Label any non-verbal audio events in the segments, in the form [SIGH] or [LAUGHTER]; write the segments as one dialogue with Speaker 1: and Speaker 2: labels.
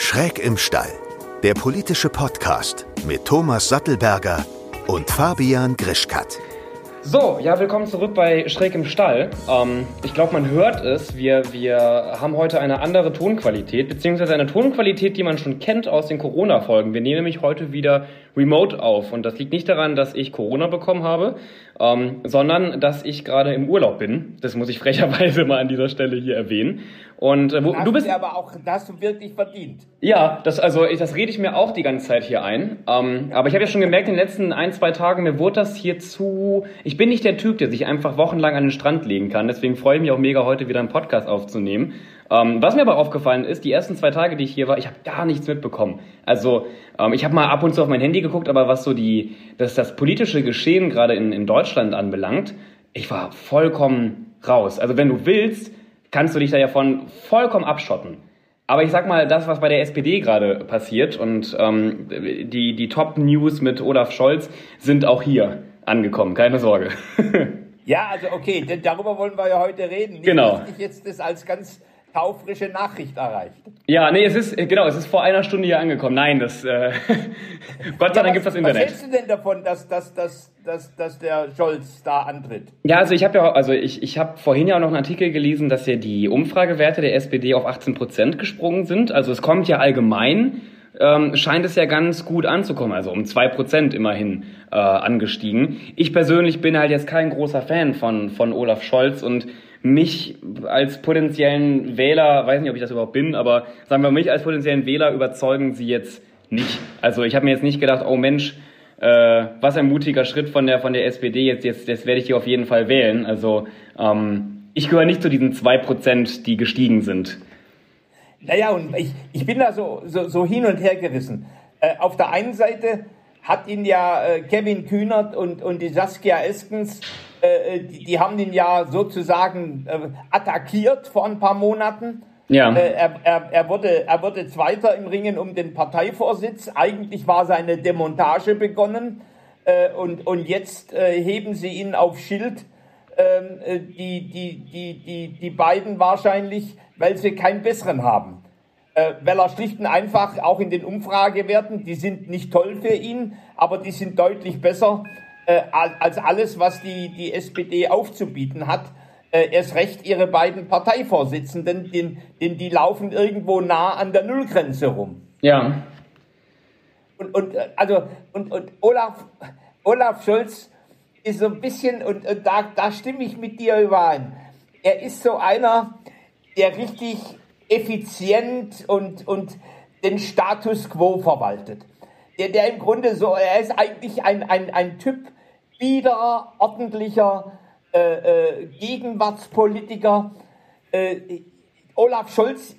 Speaker 1: Schräg im Stall, der politische Podcast mit Thomas Sattelberger und Fabian Grischkat.
Speaker 2: So, ja, willkommen zurück bei Schräg im Stall. Ähm, ich glaube, man hört es. Wir, wir haben heute eine andere Tonqualität, beziehungsweise eine Tonqualität, die man schon kennt aus den Corona-Folgen. Wir nehmen nämlich heute wieder remote auf. Und das liegt nicht daran, dass ich Corona bekommen habe, ähm, sondern dass ich gerade im Urlaub bin. Das muss ich frecherweise mal an dieser Stelle hier erwähnen. Und äh, wo,
Speaker 3: du bist aber auch, das hast du wirklich verdient.
Speaker 2: Ja, das also ich, das rede ich mir auch die ganze Zeit hier ein. Ähm, aber ich habe ja schon gemerkt in den letzten ein zwei Tagen mir wurde das hier zu. Ich bin nicht der Typ, der sich einfach wochenlang an den Strand legen kann. Deswegen freue ich mich auch mega heute wieder einen Podcast aufzunehmen. Ähm, was mir aber aufgefallen ist, die ersten zwei Tage, die ich hier war, ich habe gar nichts mitbekommen. Also ähm, ich habe mal ab und zu auf mein Handy geguckt, aber was so die das das politische Geschehen gerade in, in Deutschland anbelangt, ich war vollkommen raus. Also wenn du willst kannst du dich da ja von vollkommen abschotten. Aber ich sag mal, das, was bei der SPD gerade passiert und ähm, die, die Top-News mit Olaf Scholz sind auch hier angekommen, keine Sorge. [LAUGHS]
Speaker 3: ja, also okay, denn darüber wollen wir ja heute reden. Nicht,
Speaker 2: genau.
Speaker 3: Dass ich jetzt das als ganz taufrische Nachricht erreicht.
Speaker 2: Ja, nee, es ist, genau, es ist vor einer Stunde hier angekommen. Nein, das, äh, [LAUGHS] Gott sei Dank gibt es das Internet.
Speaker 3: Was hältst du denn davon, dass, dass, dass, dass, dass der Scholz da antritt?
Speaker 2: Ja, also ich habe ja, also ich, ich habe vorhin ja auch noch einen Artikel gelesen, dass ja die Umfragewerte der SPD auf 18 Prozent gesprungen sind. Also es kommt ja allgemein, ähm, scheint es ja ganz gut anzukommen, also um zwei Prozent immerhin äh, angestiegen. Ich persönlich bin halt jetzt kein großer Fan von, von Olaf Scholz und mich als potenziellen Wähler, weiß nicht, ob ich das überhaupt bin, aber sagen wir mich als potenziellen Wähler überzeugen sie jetzt nicht. Also ich habe mir jetzt nicht gedacht, oh Mensch, äh, was ein mutiger Schritt von der von der SPD, jetzt, jetzt, jetzt werde ich die auf jeden Fall wählen. Also ähm, ich gehöre nicht zu diesen zwei Prozent, die gestiegen sind.
Speaker 3: Naja, und ich, ich bin da so, so, so hin und her gerissen. Äh, auf der einen Seite hat ihn ja äh, Kevin Kühnert und, und die Saskia Eskens äh, äh, die, die, haben ihn ja sozusagen äh, attackiert vor ein paar Monaten.
Speaker 2: Ja.
Speaker 3: Äh, er, er, er, wurde, er wurde Zweiter im Ringen um den Parteivorsitz. Eigentlich war seine Demontage begonnen. Äh, und, und jetzt äh, heben sie ihn auf Schild. Ähm, die, die, die, die, die beiden wahrscheinlich, weil sie keinen besseren haben. weil er schlicht und einfach auch in den Umfragewerten, die sind nicht toll für ihn, aber die sind deutlich besser äh, als alles, was die, die SPD aufzubieten hat. Äh, erst recht ihre beiden Parteivorsitzenden, denn, denn die laufen irgendwo nah an der Nullgrenze rum.
Speaker 2: Ja.
Speaker 3: Und, und, äh, also, und, und Olaf, Olaf Scholz ist so ein bisschen, und, und da, da stimme ich mit dir überein, er ist so einer, der richtig effizient und, und den Status quo verwaltet. Der, der im Grunde so, er ist eigentlich ein, ein, ein Typ, biederer, ordentlicher äh, äh, Gegenwartspolitiker. Äh, Olaf Scholz,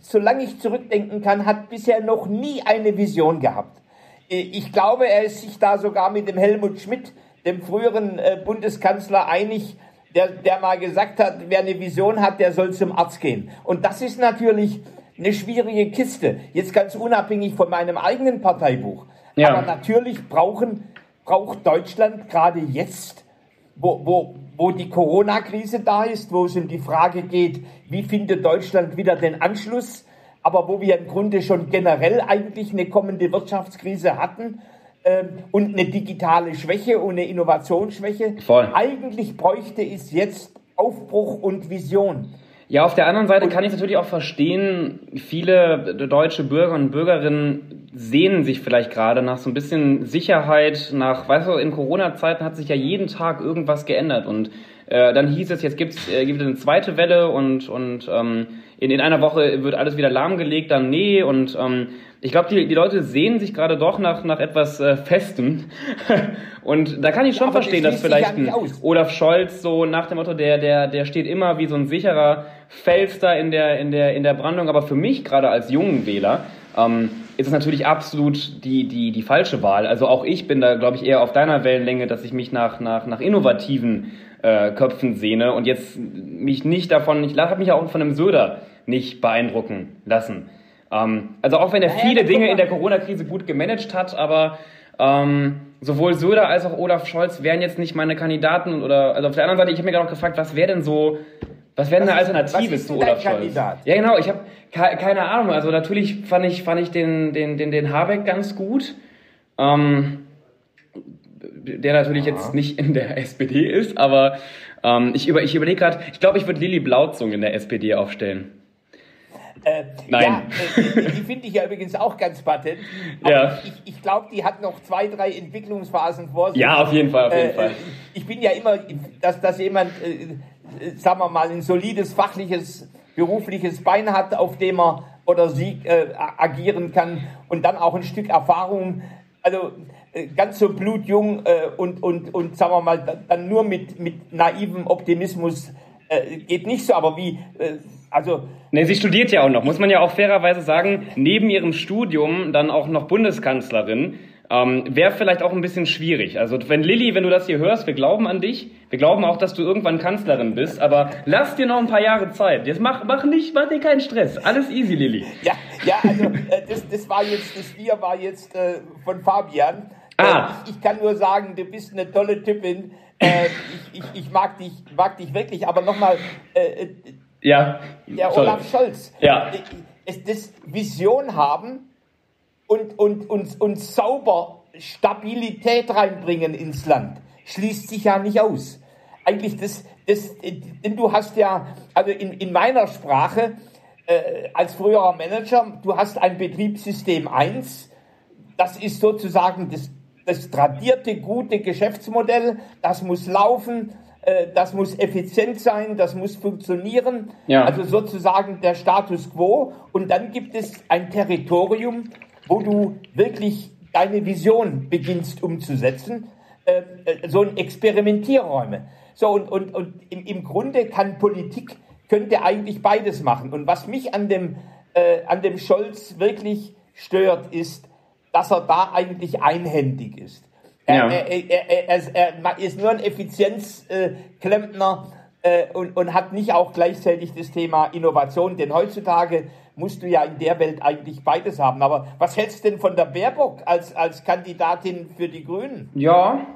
Speaker 3: solange ich zurückdenken kann, hat bisher noch nie eine Vision gehabt. Äh, ich glaube, er ist sich da sogar mit dem Helmut Schmidt, dem früheren äh, Bundeskanzler, einig, der, der mal gesagt hat, wer eine Vision hat, der soll zum Arzt gehen. Und das ist natürlich eine schwierige Kiste. Jetzt ganz unabhängig von meinem eigenen Parteibuch. Ja. Aber natürlich brauchen braucht Deutschland gerade jetzt, wo, wo, wo die Corona-Krise da ist, wo es um die Frage geht, wie findet Deutschland wieder den Anschluss, aber wo wir im Grunde schon generell eigentlich eine kommende Wirtschaftskrise hatten ähm, und eine digitale Schwäche und eine Innovationsschwäche.
Speaker 2: Voll.
Speaker 3: Eigentlich bräuchte es jetzt Aufbruch und Vision.
Speaker 2: Ja, auf der anderen Seite kann ich natürlich auch verstehen, viele deutsche Bürger und Bürgerinnen sehnen sich vielleicht gerade nach so ein bisschen Sicherheit, nach, weißt du, in Corona-Zeiten hat sich ja jeden Tag irgendwas geändert und äh, dann hieß es, jetzt gibt's, äh, gibt es eine zweite Welle und, und ähm, in, in einer Woche wird alles wieder lahmgelegt, dann nee und ähm, ich glaube, die, die Leute sehen sich gerade doch nach, nach etwas äh, Festem. [LAUGHS] und da kann ich schon ja, verstehen, dass vielleicht ein Olaf Scholz so nach dem Motto, der, der, der steht immer wie so ein sicherer Fels da in der, in der, in der Brandung. Aber für mich, gerade als jungen Wähler, ähm, ist es natürlich absolut die, die, die falsche Wahl. Also auch ich bin da, glaube ich, eher auf deiner Wellenlänge, dass ich mich nach, nach, nach innovativen äh, Köpfen sehne und jetzt mich nicht davon, ich habe mich auch von einem Söder nicht beeindrucken lassen. Ähm, also auch wenn er viele Dinge in der Corona-Krise gut gemanagt hat, aber ähm, sowohl Söder als auch Olaf Scholz wären jetzt nicht meine Kandidaten oder also auf der anderen Seite, ich habe mir gerade auch gefragt, was wäre denn so Was wäre eine Alternative zu Olaf Scholz? Kandidat? Ja, genau, ich habe keine Ahnung. Also natürlich fand ich, fand ich den, den, den, den Habeck ganz gut. Ähm, der natürlich ja. jetzt nicht in der [LAUGHS] SPD ist, aber ähm, ich, über, ich überlege gerade, ich glaube, ich würde Lili Blauzung in der SPD aufstellen.
Speaker 3: Äh, Nein. Ja, äh, die, finde ich ja übrigens auch ganz patent. Ja. ich, ich glaube, die hat noch zwei, drei Entwicklungsphasen vor sich.
Speaker 2: Ja, auf jeden Fall, auf jeden äh, Fall.
Speaker 3: Ich bin ja immer, dass, dass jemand, äh, sagen wir mal, ein solides fachliches, berufliches Bein hat, auf dem er oder sie äh, agieren kann und dann auch ein Stück Erfahrung. Also äh, ganz so blutjung äh, und, und, und sagen wir mal, dann nur mit, mit naivem Optimismus äh, geht nicht so, aber wie, äh, also.
Speaker 2: Ne, sie studiert ja auch noch, muss man ja auch fairerweise sagen, neben ihrem Studium dann auch noch Bundeskanzlerin. Ähm, Wäre vielleicht auch ein bisschen schwierig. Also wenn Lilly, wenn du das hier hörst, wir glauben an dich, wir glauben auch, dass du irgendwann Kanzlerin bist, aber lass dir noch ein paar Jahre Zeit. Jetzt mach, mach nicht, mach dir keinen Stress. Alles easy, Lilly.
Speaker 3: Ja, ja, also äh, das, das war jetzt, das Wir war jetzt äh, von Fabian. Ah. Äh, ich, ich, kann nur sagen, du bist eine tolle Typin. Äh, ich, ich, ich, mag dich, mag dich wirklich. Aber nochmal, äh, äh,
Speaker 2: ja,
Speaker 3: der sorry. Olaf Scholz,
Speaker 2: ja.
Speaker 3: es, das Vision haben und, und, und, und sauber Stabilität reinbringen ins Land, schließt sich ja nicht aus. Eigentlich das, das denn du hast ja, also in, in meiner Sprache, äh, als früherer Manager, du hast ein Betriebssystem 1, das ist sozusagen das das tradierte, gute Geschäftsmodell, das muss laufen, äh, das muss effizient sein, das muss funktionieren. Ja. Also sozusagen der Status quo. Und dann gibt es ein Territorium, wo du wirklich deine Vision beginnst umzusetzen. Äh, äh, so ein Experimentierräume. So, und, und, und im, im Grunde kann Politik, könnte eigentlich beides machen. Und was mich an dem, äh, an dem Scholz wirklich stört, ist, dass er da eigentlich einhändig ist. Ja. Er, er, er, er, ist nur ein Effizienzklempner äh, und, und hat nicht auch gleichzeitig das Thema Innovation, denn heutzutage musst du ja in der Welt eigentlich beides haben. Aber was hältst du denn von der Baerbock als, als Kandidatin für die Grünen?
Speaker 2: Ja,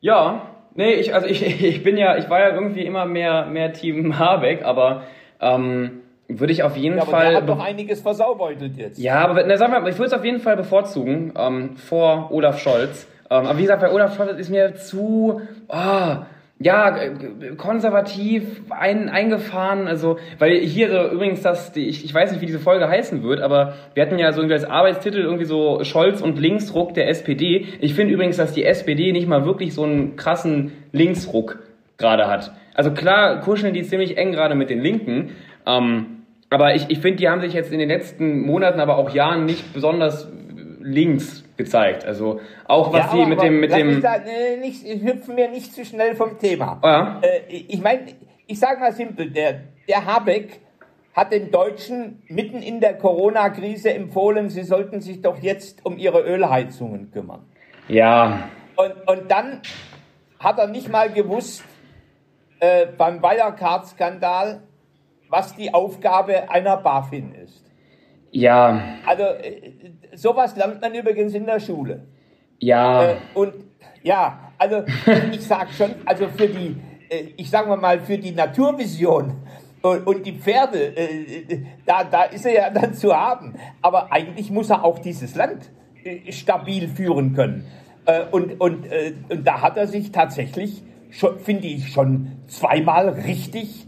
Speaker 2: ja, nee, ich, also ich, [LAUGHS] ich bin ja, ich war ja irgendwie immer mehr, mehr Team Habeck, aber ähm, würde ich auf jeden ja, aber Fall. Der
Speaker 3: hat doch einiges versaubeutelt jetzt.
Speaker 2: Ja, aber na, sag mal, ich würde es auf jeden Fall bevorzugen ähm, vor Olaf Scholz. Ähm, aber wie gesagt, bei Olaf Scholz ist mir zu, oh, ja, konservativ ein, eingefahren. Also, weil hier so übrigens das, die, ich, ich weiß nicht, wie diese Folge heißen wird, aber wir hatten ja so irgendwie als Arbeitstitel irgendwie so Scholz und Linksruck der SPD. Ich finde übrigens, dass die SPD nicht mal wirklich so einen krassen Linksruck gerade hat. Also klar kuscheln die ziemlich eng gerade mit den Linken. Ähm, aber ich, ich finde, die haben sich jetzt in den letzten Monaten, aber auch Jahren nicht besonders links gezeigt. Also auch was ja, sie mit dem mit dem
Speaker 3: da, äh, nicht, hüpfen wir nicht zu schnell vom Thema. Ja. Äh, ich meine, ich sage mal simpel, der der Habeck hat den Deutschen mitten in der Corona-Krise empfohlen, sie sollten sich doch jetzt um ihre Ölheizungen kümmern.
Speaker 2: Ja.
Speaker 3: Und, und dann hat er nicht mal gewusst, äh, beim Wirecard-Skandal, was die Aufgabe einer BaFin ist.
Speaker 2: Ja.
Speaker 3: Also äh, sowas lernt man übrigens in der Schule.
Speaker 2: Ja.
Speaker 3: Äh, und ja, also [LAUGHS] ich sag schon, also für die, äh, ich sag mal für die Naturvision und, und die Pferde, da, da ist er ja [LAUGHS] dann zu haben. Aber eigentlich muss er auch dieses Land stabil führen können. Und, und, und da hat er sich tatsächlich, finde ich, schon zweimal richtig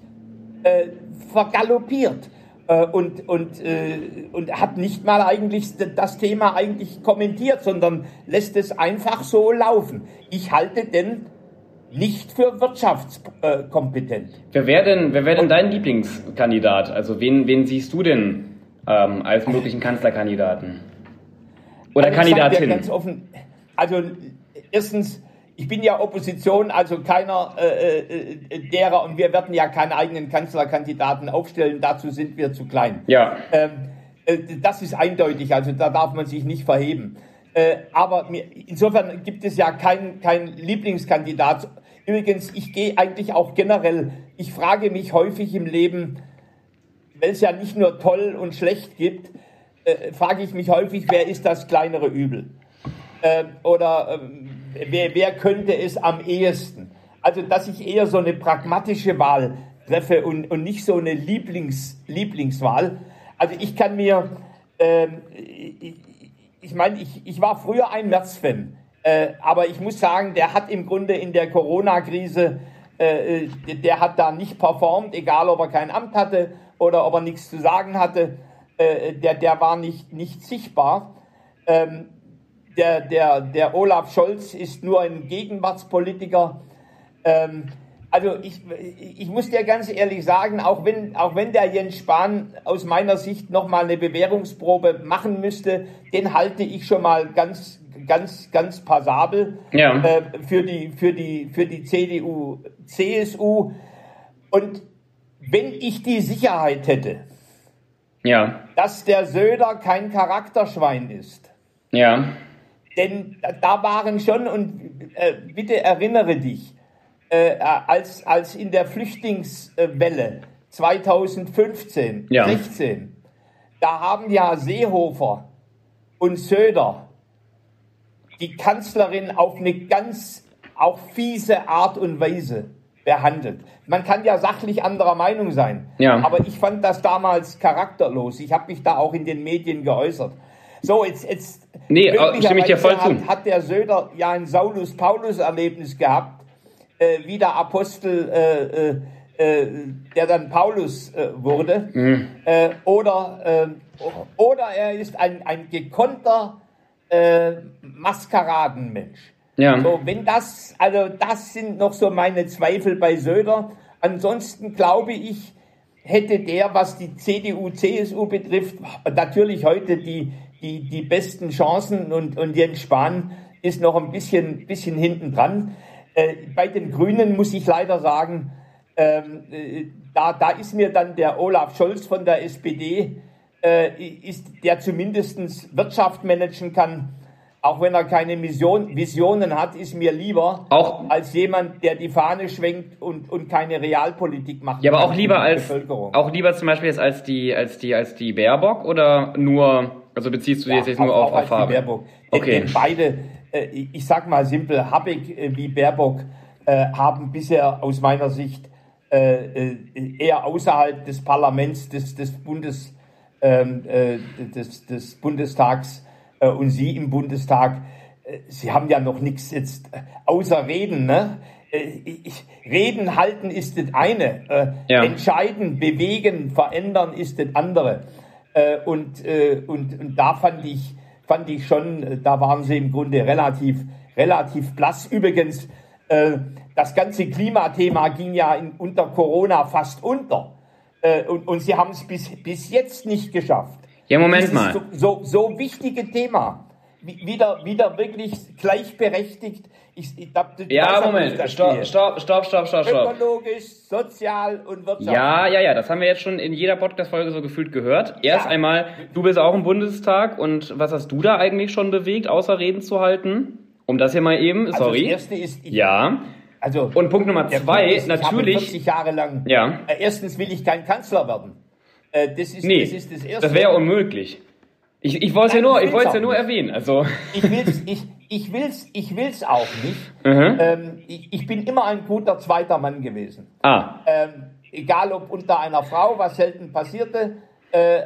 Speaker 3: vergaloppiert. Äh, und, und, äh, und hat nicht mal eigentlich das Thema eigentlich kommentiert, sondern lässt es einfach so laufen. Ich halte den nicht für wirtschaftskompetent.
Speaker 2: Wer wäre denn, wer wär denn dein Lieblingskandidat? Also wen, wen siehst du denn ähm, als möglichen Kanzlerkandidaten? Oder also Kandidatin?
Speaker 3: Ganz offen, also erstens, ich bin ja Opposition, also keiner äh, äh, derer und wir werden ja keinen eigenen Kanzlerkandidaten aufstellen, dazu sind wir zu klein.
Speaker 2: Ja.
Speaker 3: Ähm, äh, das ist eindeutig, also da darf man sich nicht verheben. Äh, aber mir, insofern gibt es ja keinen kein Lieblingskandidat. Übrigens, ich gehe eigentlich auch generell, ich frage mich häufig im Leben, weil es ja nicht nur toll und schlecht gibt, äh, frage ich mich häufig, wer ist das kleinere Übel? Äh, oder ähm, wer, wer könnte es am ehesten? Also, dass ich eher so eine pragmatische Wahl treffe und, und nicht so eine Lieblings, Lieblingswahl. Also ich kann mir, ähm, ich, ich meine, ich, ich war früher ein März-Fan, äh, aber ich muss sagen, der hat im Grunde in der Corona-Krise, äh, der hat da nicht performt, egal ob er kein Amt hatte oder ob er nichts zu sagen hatte, äh, der, der war nicht, nicht sichtbar. Ähm, der, der, der Olaf Scholz ist nur ein Gegenwartspolitiker. Ähm, also ich, ich muss dir ganz ehrlich sagen, auch wenn, auch wenn der Jens Spahn aus meiner Sicht nochmal eine Bewährungsprobe machen müsste, den halte ich schon mal ganz, ganz, ganz passabel ja. äh, für, die, für, die, für die CDU, CSU. Und wenn ich die Sicherheit hätte, ja. dass der Söder kein Charakterschwein ist, ja. Denn da waren schon, und äh, bitte erinnere dich, äh, als, als in der Flüchtlingswelle 2015, ja. 16, da haben ja Seehofer und Söder die Kanzlerin auf eine ganz auch fiese Art und Weise behandelt. Man kann ja sachlich anderer Meinung sein, ja. aber ich fand das damals charakterlos. Ich habe mich da auch in den Medien geäußert. So, jetzt, jetzt
Speaker 2: nee, stimme ich dir voll
Speaker 3: hat, zu. hat der Söder ja ein Saulus-Paulus-Erlebnis gehabt, äh, wie der Apostel, äh, äh, äh, der dann Paulus äh, wurde. Mhm. Äh, oder, oder er ist ein, ein gekonnter Maskeradenmensch. Ja. So, wenn das, also das sind noch so meine Zweifel bei Söder. Ansonsten glaube ich, hätte der, was die CDU, CSU betrifft, natürlich heute die, die, die besten Chancen und, und Jens Spahn ist noch ein bisschen, bisschen hinten dran. Äh, bei den Grünen muss ich leider sagen, ähm, äh, da, da ist mir dann der Olaf Scholz von der SPD, äh, ist, der zumindest Wirtschaft managen kann, auch wenn er keine Mission, Visionen hat, ist mir lieber auch, als jemand, der die Fahne schwenkt und, und keine Realpolitik macht.
Speaker 2: Ja, aber auch lieber als auch lieber zum Beispiel jetzt als die als die als die Baerbock oder nur also beziehst du ja, jetzt, nur auf, auf Farbe?
Speaker 3: Baerbock. Okay. Denn beide äh, ich sag mal simpel, Habeck äh, wie Baerbock äh, haben bisher aus meiner Sicht eher außerhalb des Parlaments, des, des Bundes, ähm, des, des Bundestags und Sie im Bundestag, Sie haben ja noch nichts jetzt außer Reden, ne? Ich, reden halten ist das eine, ja. entscheiden, bewegen, verändern ist das andere. Äh, und, äh, und, und da fand ich, fand ich schon, äh, da waren sie im Grunde relativ, relativ blass. Übrigens, äh, das ganze Klimathema ging ja in, unter Corona fast unter. Äh, und, und sie haben es bis, bis jetzt nicht geschafft.
Speaker 2: Ja, Moment mal.
Speaker 3: So, so, so wichtige Thema wieder, wieder wirklich gleichberechtigt. Ich,
Speaker 2: ich, da, ja, Moment, stopp, stopp, stopp, stopp, stopp.
Speaker 3: Ökologisch, sozial und wirtschaftlich.
Speaker 2: Ja, ja, ja, das haben wir jetzt schon in jeder Podcast-Folge so gefühlt gehört. Erst ja. einmal, du bist auch im Bundestag und was hast du da eigentlich schon bewegt, außer Reden zu halten? Um das hier mal eben, sorry. Also
Speaker 3: das erste ist,
Speaker 2: ich, ja. Also, und Punkt Nummer zwei, ist, natürlich. Ich
Speaker 3: 40 Jahre lang.
Speaker 2: Ja.
Speaker 3: Äh, erstens will ich kein Kanzler werden.
Speaker 2: Äh, das ist, nee, das das erste. Das wäre unmöglich. Ich, ich wollte es ja nur, ich wollte ja nur erwähnen. Also.
Speaker 3: Ich will's, ich, ich will's, ich will's auch nicht. Mhm. Ähm, ich, ich, bin immer ein guter zweiter Mann gewesen.
Speaker 2: Ah.
Speaker 3: Ähm, egal ob unter einer Frau, was selten passierte, äh,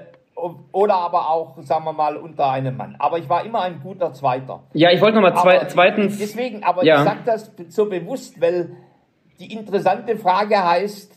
Speaker 3: oder aber auch, sagen wir mal, unter einem Mann. Aber ich war immer ein guter Zweiter.
Speaker 2: Ja, ich wollte nochmal zwei, zweitens.
Speaker 3: Deswegen, aber ja. ich sage das so bewusst, weil die interessante Frage heißt,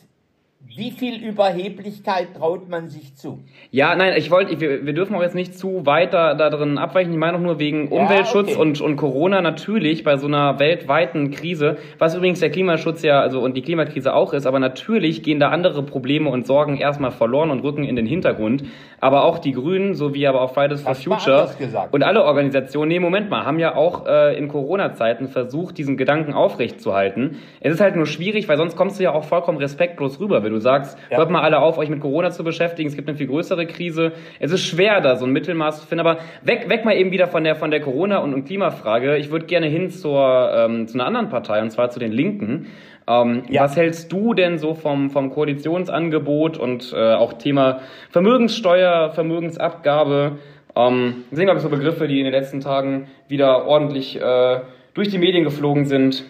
Speaker 3: wie viel Überheblichkeit traut man sich zu?
Speaker 2: Ja, nein, ich wollte, wir, wir dürfen auch jetzt nicht zu weit da, da drin abweichen. Ich meine auch nur wegen Umweltschutz okay. und, und Corona natürlich bei so einer weltweiten Krise, was übrigens der Klimaschutz ja, also und die Klimakrise auch ist, aber natürlich gehen da andere Probleme und Sorgen erstmal verloren und rücken in den Hintergrund. Aber auch die Grünen, sowie aber auch Fridays for Future und alle Organisationen, nee, Moment mal, haben ja auch äh, in Corona-Zeiten versucht, diesen Gedanken aufrechtzuhalten. Es ist halt nur schwierig, weil sonst kommst du ja auch vollkommen respektlos rüber, wenn du sagst, ja. hört mal alle auf, euch mit Corona zu beschäftigen, es gibt eine viel größere Krise. Es ist schwer, da so ein Mittelmaß zu finden, aber weg, weg mal eben wieder von der, von der Corona- und, und Klimafrage. Ich würde gerne hin zur, ähm, zu einer anderen Partei, und zwar zu den Linken. Ähm, ja. Was hältst du denn so vom, vom Koalitionsangebot und äh, auch Thema Vermögenssteuer, Vermögensabgabe? Ähm, sind, glaube ich, so Begriffe, die in den letzten Tagen wieder ordentlich äh, durch die Medien geflogen sind.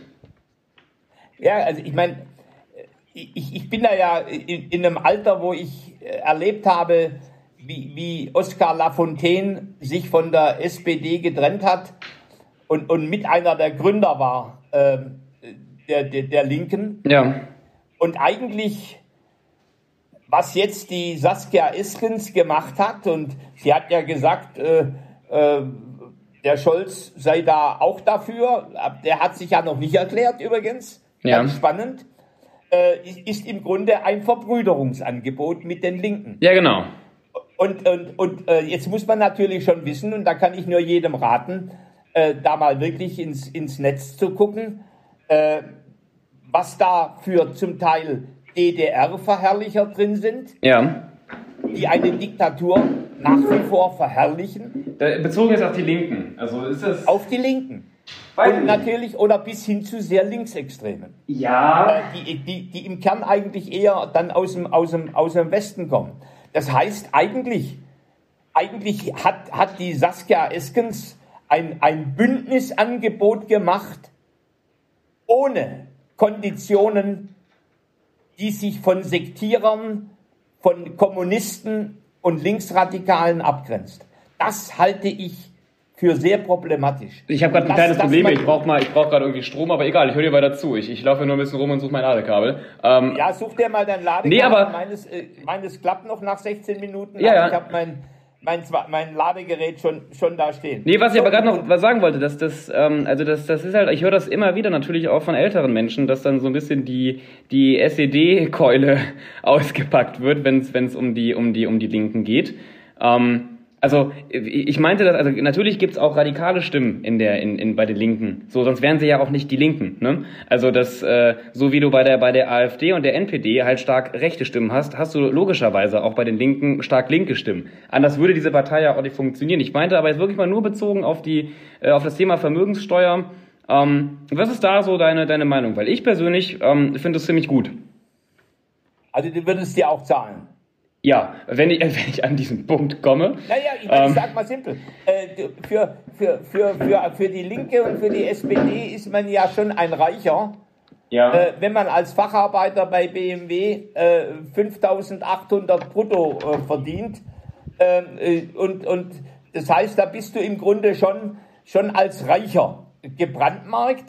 Speaker 3: Ja, also ich meine, ich, ich bin da ja in, in einem Alter, wo ich äh, erlebt habe, wie, wie Oskar Lafontaine sich von der SPD getrennt hat und, und mit einer der Gründer war äh, der, der, der Linken.
Speaker 2: Ja.
Speaker 3: Und eigentlich, was jetzt die Saskia Iskens gemacht hat, und sie hat ja gesagt, äh, äh, der Scholz sei da auch dafür, der hat sich ja noch nicht erklärt übrigens,
Speaker 2: ja.
Speaker 3: ganz spannend, äh, ist im Grunde ein Verbrüderungsangebot mit den Linken.
Speaker 2: Ja, genau.
Speaker 3: Und, und, und äh, jetzt muss man natürlich schon wissen, und da kann ich nur jedem raten, äh, da mal wirklich ins, ins Netz zu gucken, äh, was da für zum Teil DDR-Verherrlicher drin sind,
Speaker 2: Ja.
Speaker 3: die eine Diktatur nach wie vor verherrlichen,
Speaker 2: Bezogen jetzt auf die Linken. Also ist das.
Speaker 3: auf die Linken. Und
Speaker 2: ich
Speaker 3: natürlich, oder bis hin zu sehr Linksextremen,
Speaker 2: Ja.
Speaker 3: äh, die, die, die im Kern eigentlich eher dann aus dem, aus dem, aus dem Westen kommen. Das heißt, eigentlich, eigentlich hat, hat die Saskia Eskens ein, ein Bündnisangebot gemacht, ohne Konditionen, die sich von Sektierern, von Kommunisten und Linksradikalen abgrenzt. Das halte ich für sehr problematisch.
Speaker 2: Ich habe gerade ein kleines Problem. Ich brauche mal, ich brauche gerade irgendwie Strom, aber egal. Ich höre dir weiter zu. Ich, ich laufe nur ein bisschen rum und suche mein Ladekabel. Ähm,
Speaker 3: Ja, such dir mal dein Ladekabel.
Speaker 2: Nee, aber-
Speaker 3: meines, äh, meines klappt noch nach 16 Minuten.
Speaker 2: Ja, ja.
Speaker 3: Ich habe mein, mein, mein Ladegerät schon, schon da stehen.
Speaker 2: Nee, was ich aber gerade noch was sagen wollte, dass das, ähm, also das, das ist halt, ich höre das immer wieder natürlich auch von älteren Menschen, dass dann so ein bisschen die, die SED-Keule [LAUGHS] ausgepackt wird, wenn es um die, um die, um die Linken geht. Ähm, also ich meinte das, also natürlich gibt's auch radikale Stimmen in der, in, in, bei den Linken. So, sonst wären sie ja auch nicht die Linken. Ne? Also das, äh, so wie du bei der, bei der AfD und der NPD halt stark rechte Stimmen hast, hast du logischerweise auch bei den Linken stark linke Stimmen. Anders würde diese Partei ja auch nicht funktionieren. Ich meinte aber jetzt wirklich mal nur bezogen auf die, äh, auf das Thema Vermögenssteuer. Ähm, was ist da so deine, deine Meinung? Weil ich persönlich ähm, finde es ziemlich gut.
Speaker 3: Also du würdest dir auch zahlen.
Speaker 2: Ja, wenn ich, [LAUGHS] wenn ich an diesen Punkt komme.
Speaker 3: Naja, ich,
Speaker 2: Ähm.
Speaker 3: ich sag mal simpel. Äh, für, für, für, für, für die Linke und für die SPD ist man ja schon ein Reicher,
Speaker 2: Ja.
Speaker 3: äh, wenn man als Facharbeiter bei BMW äh, 5800 brutto äh, verdient. Ähm, äh, und, und das heißt, da bist du im Grunde schon, schon als Reicher gebrandmarkt,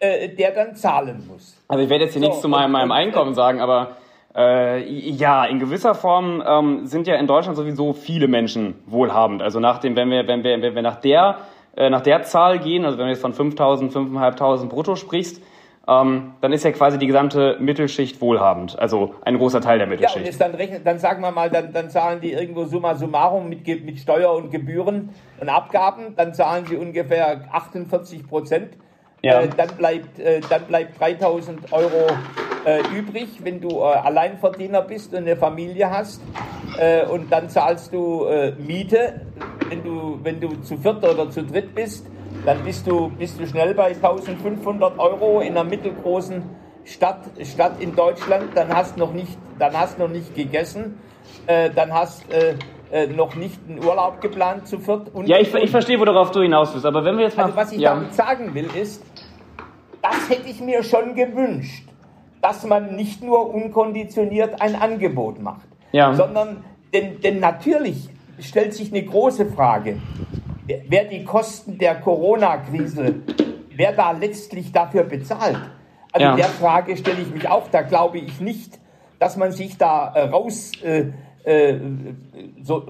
Speaker 3: äh, der dann zahlen muss.
Speaker 2: Also ich werde jetzt hier
Speaker 3: So,
Speaker 2: nichts zu meinem, meinem
Speaker 3: und-
Speaker 2: Einkommen sagen, aber äh, ja, in gewisser Form ähm, sind ja in Deutschland sowieso viele Menschen wohlhabend. Also nach dem, wenn wir, wenn wir, wenn wir nach der, äh, nach der Zahl gehen, also wenn du jetzt von 5.000, 5.500 brutto sprichst, ähm, dann ist ja quasi die gesamte Mittelschicht wohlhabend. Also ein großer Teil der
Speaker 3: Ja, und
Speaker 2: Mittelschicht.
Speaker 3: jetzt dann rechnen, dann sagen wir mal, dann, dann zahlen die irgendwo summa summarum mit, mit Steuer und Gebühren und Abgaben, dann zahlen sie ungefähr 48 Prozent.
Speaker 2: Ja.
Speaker 3: Äh, dann bleibt, äh, dann bleibt 3000 Euro äh, übrig, wenn du äh, Alleinverdiener bist und eine Familie hast. Äh, und dann zahlst du äh, Miete. Wenn du, wenn du zu viert oder zu dritt bist, dann bist du, bist du schnell bei 1500 Euro in einer mittelgroßen Stadt, Stadt in Deutschland. Dann hast noch nicht, dann hast noch nicht gegessen. Äh, dann hast äh, noch nicht einen Urlaub geplant zu viert. Und,
Speaker 2: Ja, ich, ich verstehe, worauf du hinaus willst, aber wenn wir jetzt mal...
Speaker 3: also was ich
Speaker 2: ja.
Speaker 3: damit sagen will, ist, das hätte ich mir schon gewünscht, dass man nicht nur unkonditioniert ein Angebot macht,
Speaker 2: Ja.
Speaker 3: sondern, denn, denn natürlich stellt sich eine große Frage, wer- die Kosten der Corona-Krise, wer da letztlich dafür bezahlt. Also
Speaker 2: Ja.
Speaker 3: der Frage stelle ich mich auch, da glaube ich nicht, dass man sich da äh, raus... Äh, äh, so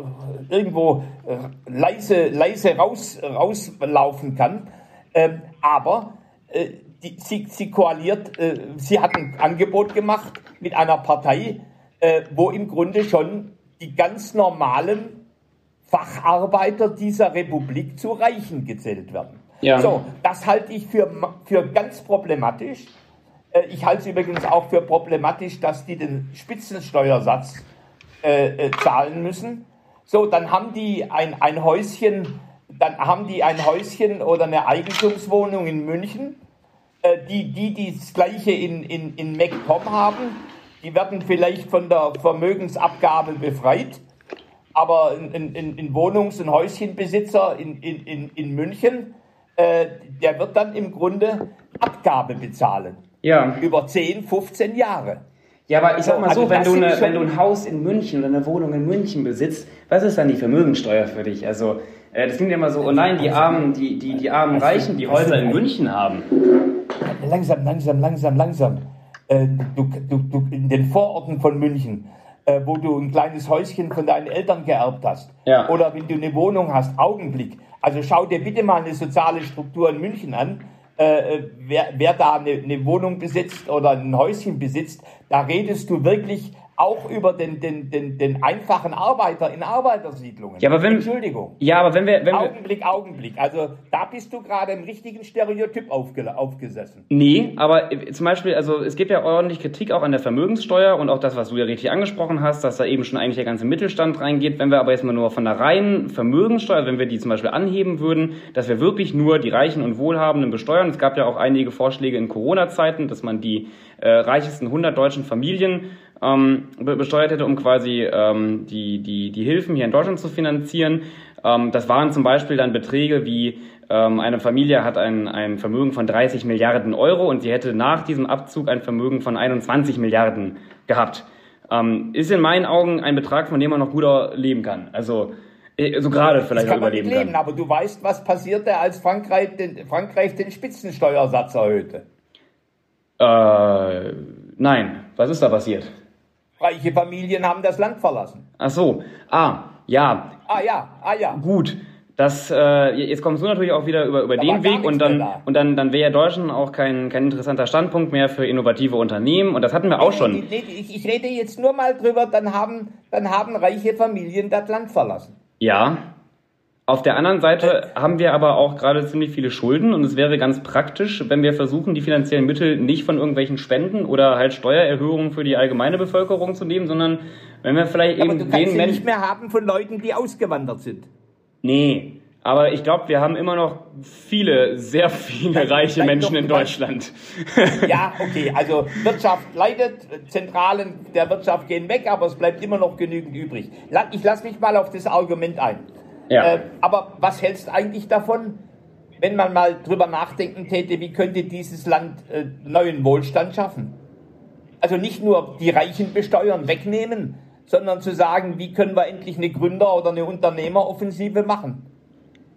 Speaker 3: irgendwo äh, leise, leise raus, rauslaufen kann. Ähm, aber äh, die, sie, sie koaliert, äh, sie hat ein Angebot gemacht mit einer Partei, äh, wo im Grunde schon die ganz normalen Facharbeiter dieser Republik zu Reichen gezählt werden.
Speaker 2: Ja.
Speaker 3: So, das halte ich für, für ganz problematisch. Äh, Ich halte es übrigens auch für problematisch, dass die den Spitzensteuersatz äh, äh, zahlen müssen. So, dann haben die ein, ein Häuschen, dann haben die ein Häuschen oder eine Eigentumswohnung in München. Äh, die, die, die das Gleiche in, in, in MacPom haben, die werden vielleicht von der Vermögensabgabe befreit. Aber ein, ein, ein Wohnungs- und Häuschenbesitzer in, in, in, in München, äh, der wird dann im Grunde Abgabe bezahlen.
Speaker 2: Ja.
Speaker 3: Über 10, 15 Jahre.
Speaker 2: Ja, aber ich sag mal so, also wenn, du eine, wenn du ein Haus in München oder eine Wohnung in München besitzt, was ist dann die Vermögensteuer für dich? Also, äh, das klingt immer so, oh nein, die armen, die, die, die armen Reichen, die Häuser in München haben.
Speaker 3: Langsam, langsam, langsam, langsam. Äh, du, du, du, in den Vororten von München, äh, wo du ein kleines Häuschen von deinen Eltern geerbt hast. Ja. Oder wenn du eine Wohnung hast, Augenblick. Also schau dir bitte mal eine soziale Struktur in München an äh, wer, wer da eine, eine Wohnung besitzt oder ein Häuschen besitzt, da redest du wirklich auch über den, den, den, den einfachen Arbeiter in Arbeitersiedlungen.
Speaker 2: Ja, aber wenn,
Speaker 3: Entschuldigung.
Speaker 2: Ja, aber wenn wir... Wenn
Speaker 3: Augenblick, wir, Augenblick. Also da bist du gerade im richtigen Stereotyp aufge, aufgesessen.
Speaker 2: Nee, aber zum Beispiel, also es gibt ja ordentlich Kritik auch an der Vermögenssteuer und auch das, was du ja richtig angesprochen hast, dass da eben schon eigentlich der ganze Mittelstand reingeht. Wenn wir aber jetzt mal nur von der reinen Vermögenssteuer, wenn wir die zum Beispiel anheben würden, dass wir wirklich nur die Reichen und Wohlhabenden besteuern. Es gab ja auch einige Vorschläge in Corona-Zeiten, dass man die äh, reichsten 100 deutschen Familien ähm, besteuert hätte, um quasi ähm, die, die, die Hilfen hier in Deutschland zu finanzieren. Ähm, das waren zum Beispiel dann Beträge wie ähm, eine Familie hat ein, ein Vermögen von 30 Milliarden Euro und sie hätte nach diesem Abzug ein Vermögen von 21 Milliarden gehabt. Ähm, ist in meinen Augen ein Betrag, von dem man noch gut leben kann. Also äh, so gerade vielleicht
Speaker 3: kann
Speaker 2: überleben
Speaker 3: leben, kann. Aber du weißt, was passierte, als Frankreich den, Frankreich den Spitzensteuersatz erhöhte?
Speaker 2: Äh, nein. Was ist da passiert?
Speaker 3: Reiche Familien haben das Land verlassen.
Speaker 2: Ach so. Ah, ja.
Speaker 3: Ah ja, ah ja.
Speaker 2: Gut. Das, äh, jetzt kommst du natürlich auch wieder über, über den Weg und dann, da. und dann, dann wäre ja Deutschland auch kein, kein interessanter Standpunkt mehr für innovative Unternehmen und das hatten wir auch schon.
Speaker 3: Nee, ich, ich rede jetzt nur mal drüber, dann haben, dann haben reiche Familien das Land verlassen.
Speaker 2: Ja, auf der anderen Seite haben wir aber auch gerade ziemlich viele Schulden und es wäre ganz praktisch, wenn wir versuchen, die finanziellen Mittel nicht von irgendwelchen Spenden oder halt Steuererhöhungen für die allgemeine Bevölkerung zu nehmen, sondern wenn wir vielleicht
Speaker 3: aber eben du kannst den Menschen nicht mehr haben von Leuten, die ausgewandert sind.
Speaker 2: Nee, aber ich glaube, wir haben immer noch viele, sehr viele reiche Menschen in Deutschland. [LAUGHS]
Speaker 3: Ja, okay, also Wirtschaft leidet, Zentralen der Wirtschaft gehen weg, aber es bleibt immer noch genügend übrig. Ich lasse mich mal auf das Argument ein. Ja. Äh, aber was hältst du eigentlich davon, wenn man mal drüber nachdenken täte, wie könnte dieses Land äh, neuen Wohlstand schaffen? Also nicht nur die Reichen besteuern, wegnehmen, sondern zu sagen, wie können wir endlich eine Gründer- oder eine Unternehmeroffensive machen?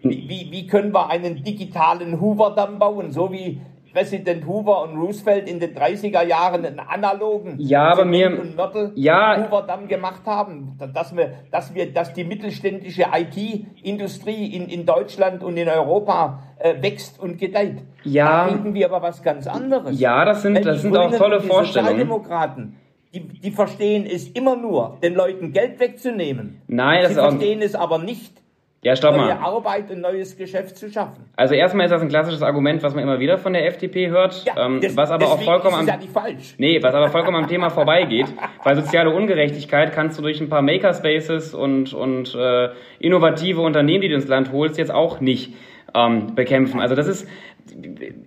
Speaker 3: Wie, wie, können wir einen digitalen Hoover-Damm bauen, so wie Präsident Hoover und Roosevelt in den 30er Jahren einen analogen
Speaker 2: ja, aber mir,
Speaker 3: und Mörtel
Speaker 2: ja,
Speaker 3: Hoover Damm gemacht haben, dass wir, dass wir, dass die mittelständische IT-Industrie in, in Deutschland und in Europa äh, wächst und gedeiht.
Speaker 2: Ja.
Speaker 3: Da finden wir aber was ganz anderes.
Speaker 2: Ja, das sind, das sind auch tolle
Speaker 3: die
Speaker 2: Vorstellungen.
Speaker 3: Sozialdemokraten, die, die verstehen es immer nur, den Leuten Geld wegzunehmen.
Speaker 2: Nein,
Speaker 3: das Sie verstehen es aber nicht,
Speaker 2: ja, stopp
Speaker 3: neue
Speaker 2: mal.
Speaker 3: Arbeit und neues Geschäft zu schaffen.
Speaker 2: Also erstmal ist das ein klassisches Argument, was man immer wieder von der FDP hört, ja, ähm, das, was aber auch vollkommen am,
Speaker 3: ja falsch.
Speaker 2: nee, was aber vollkommen am Thema vorbeigeht. [LAUGHS] Weil soziale Ungerechtigkeit kannst du durch ein paar Makerspaces und und äh, innovative Unternehmen, die du ins Land holst, jetzt auch nicht ähm, bekämpfen. Also das ist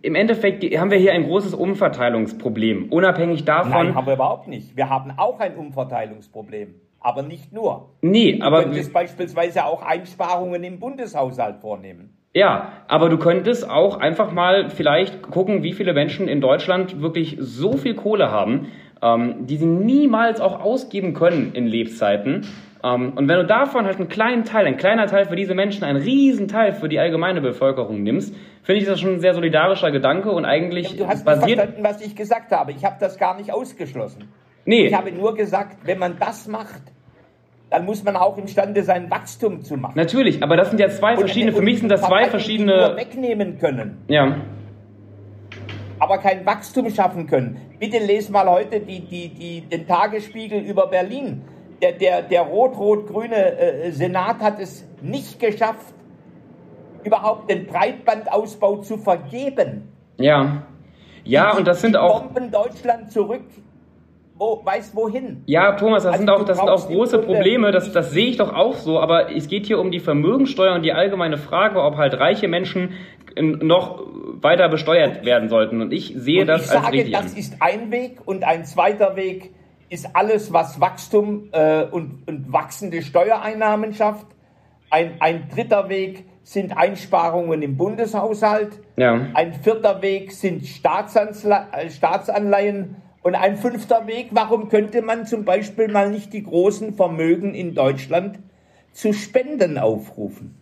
Speaker 2: im Endeffekt haben wir hier ein großes Umverteilungsproblem. Unabhängig davon.
Speaker 3: Nein, haben wir überhaupt nicht. Wir haben auch ein Umverteilungsproblem aber nicht nur.
Speaker 2: Nee,
Speaker 3: du
Speaker 2: aber.
Speaker 3: Du könntest beispielsweise auch Einsparungen im Bundeshaushalt vornehmen.
Speaker 2: Ja, aber du könntest auch einfach mal vielleicht gucken, wie viele Menschen in Deutschland wirklich so viel Kohle haben, ähm, die sie niemals auch ausgeben können in Lebzeiten. Ähm, und wenn du davon halt einen kleinen Teil, ein kleiner Teil für diese Menschen, einen riesen Teil für die allgemeine Bevölkerung nimmst, finde ich das schon ein sehr solidarischer Gedanke und eigentlich
Speaker 3: ja, du hast basiert. Nicht verstanden, was ich gesagt habe. Ich habe das gar nicht ausgeschlossen. Nee. Ich habe nur gesagt, wenn man das macht, dann muss man auch imstande sein, Wachstum zu machen.
Speaker 2: Natürlich, aber das sind ja zwei und, verschiedene, für mich sind das zwei verschiedene.
Speaker 3: Nur wegnehmen können.
Speaker 2: Ja.
Speaker 3: Aber kein Wachstum schaffen können. Bitte lese mal heute die, die, die, den Tagesspiegel über Berlin. Der, der, der rot-rot-grüne äh, Senat hat es nicht geschafft, überhaupt den Breitbandausbau zu vergeben.
Speaker 2: Ja. Ja,
Speaker 3: die,
Speaker 2: und das sind auch.
Speaker 3: Bomben Deutschland zurück wo, weiß wohin.
Speaker 2: Ja, Thomas, das, also sind, auch, das sind auch große Probleme, das, das sehe ich doch auch so, aber es geht hier um die Vermögensteuer und die allgemeine Frage, ob halt reiche Menschen noch weiter besteuert werden sollten. Und ich sehe und das ich als sage, richtig.
Speaker 3: Das ist ein Weg und ein zweiter Weg ist alles, was Wachstum äh, und, und wachsende Steuereinnahmen schafft. Ein, ein dritter Weg sind Einsparungen im Bundeshaushalt. Ja. Ein vierter Weg sind Staatsanleihen Und ein fünfter Weg, warum könnte man zum Beispiel mal nicht die großen Vermögen in Deutschland zu Spenden aufrufen?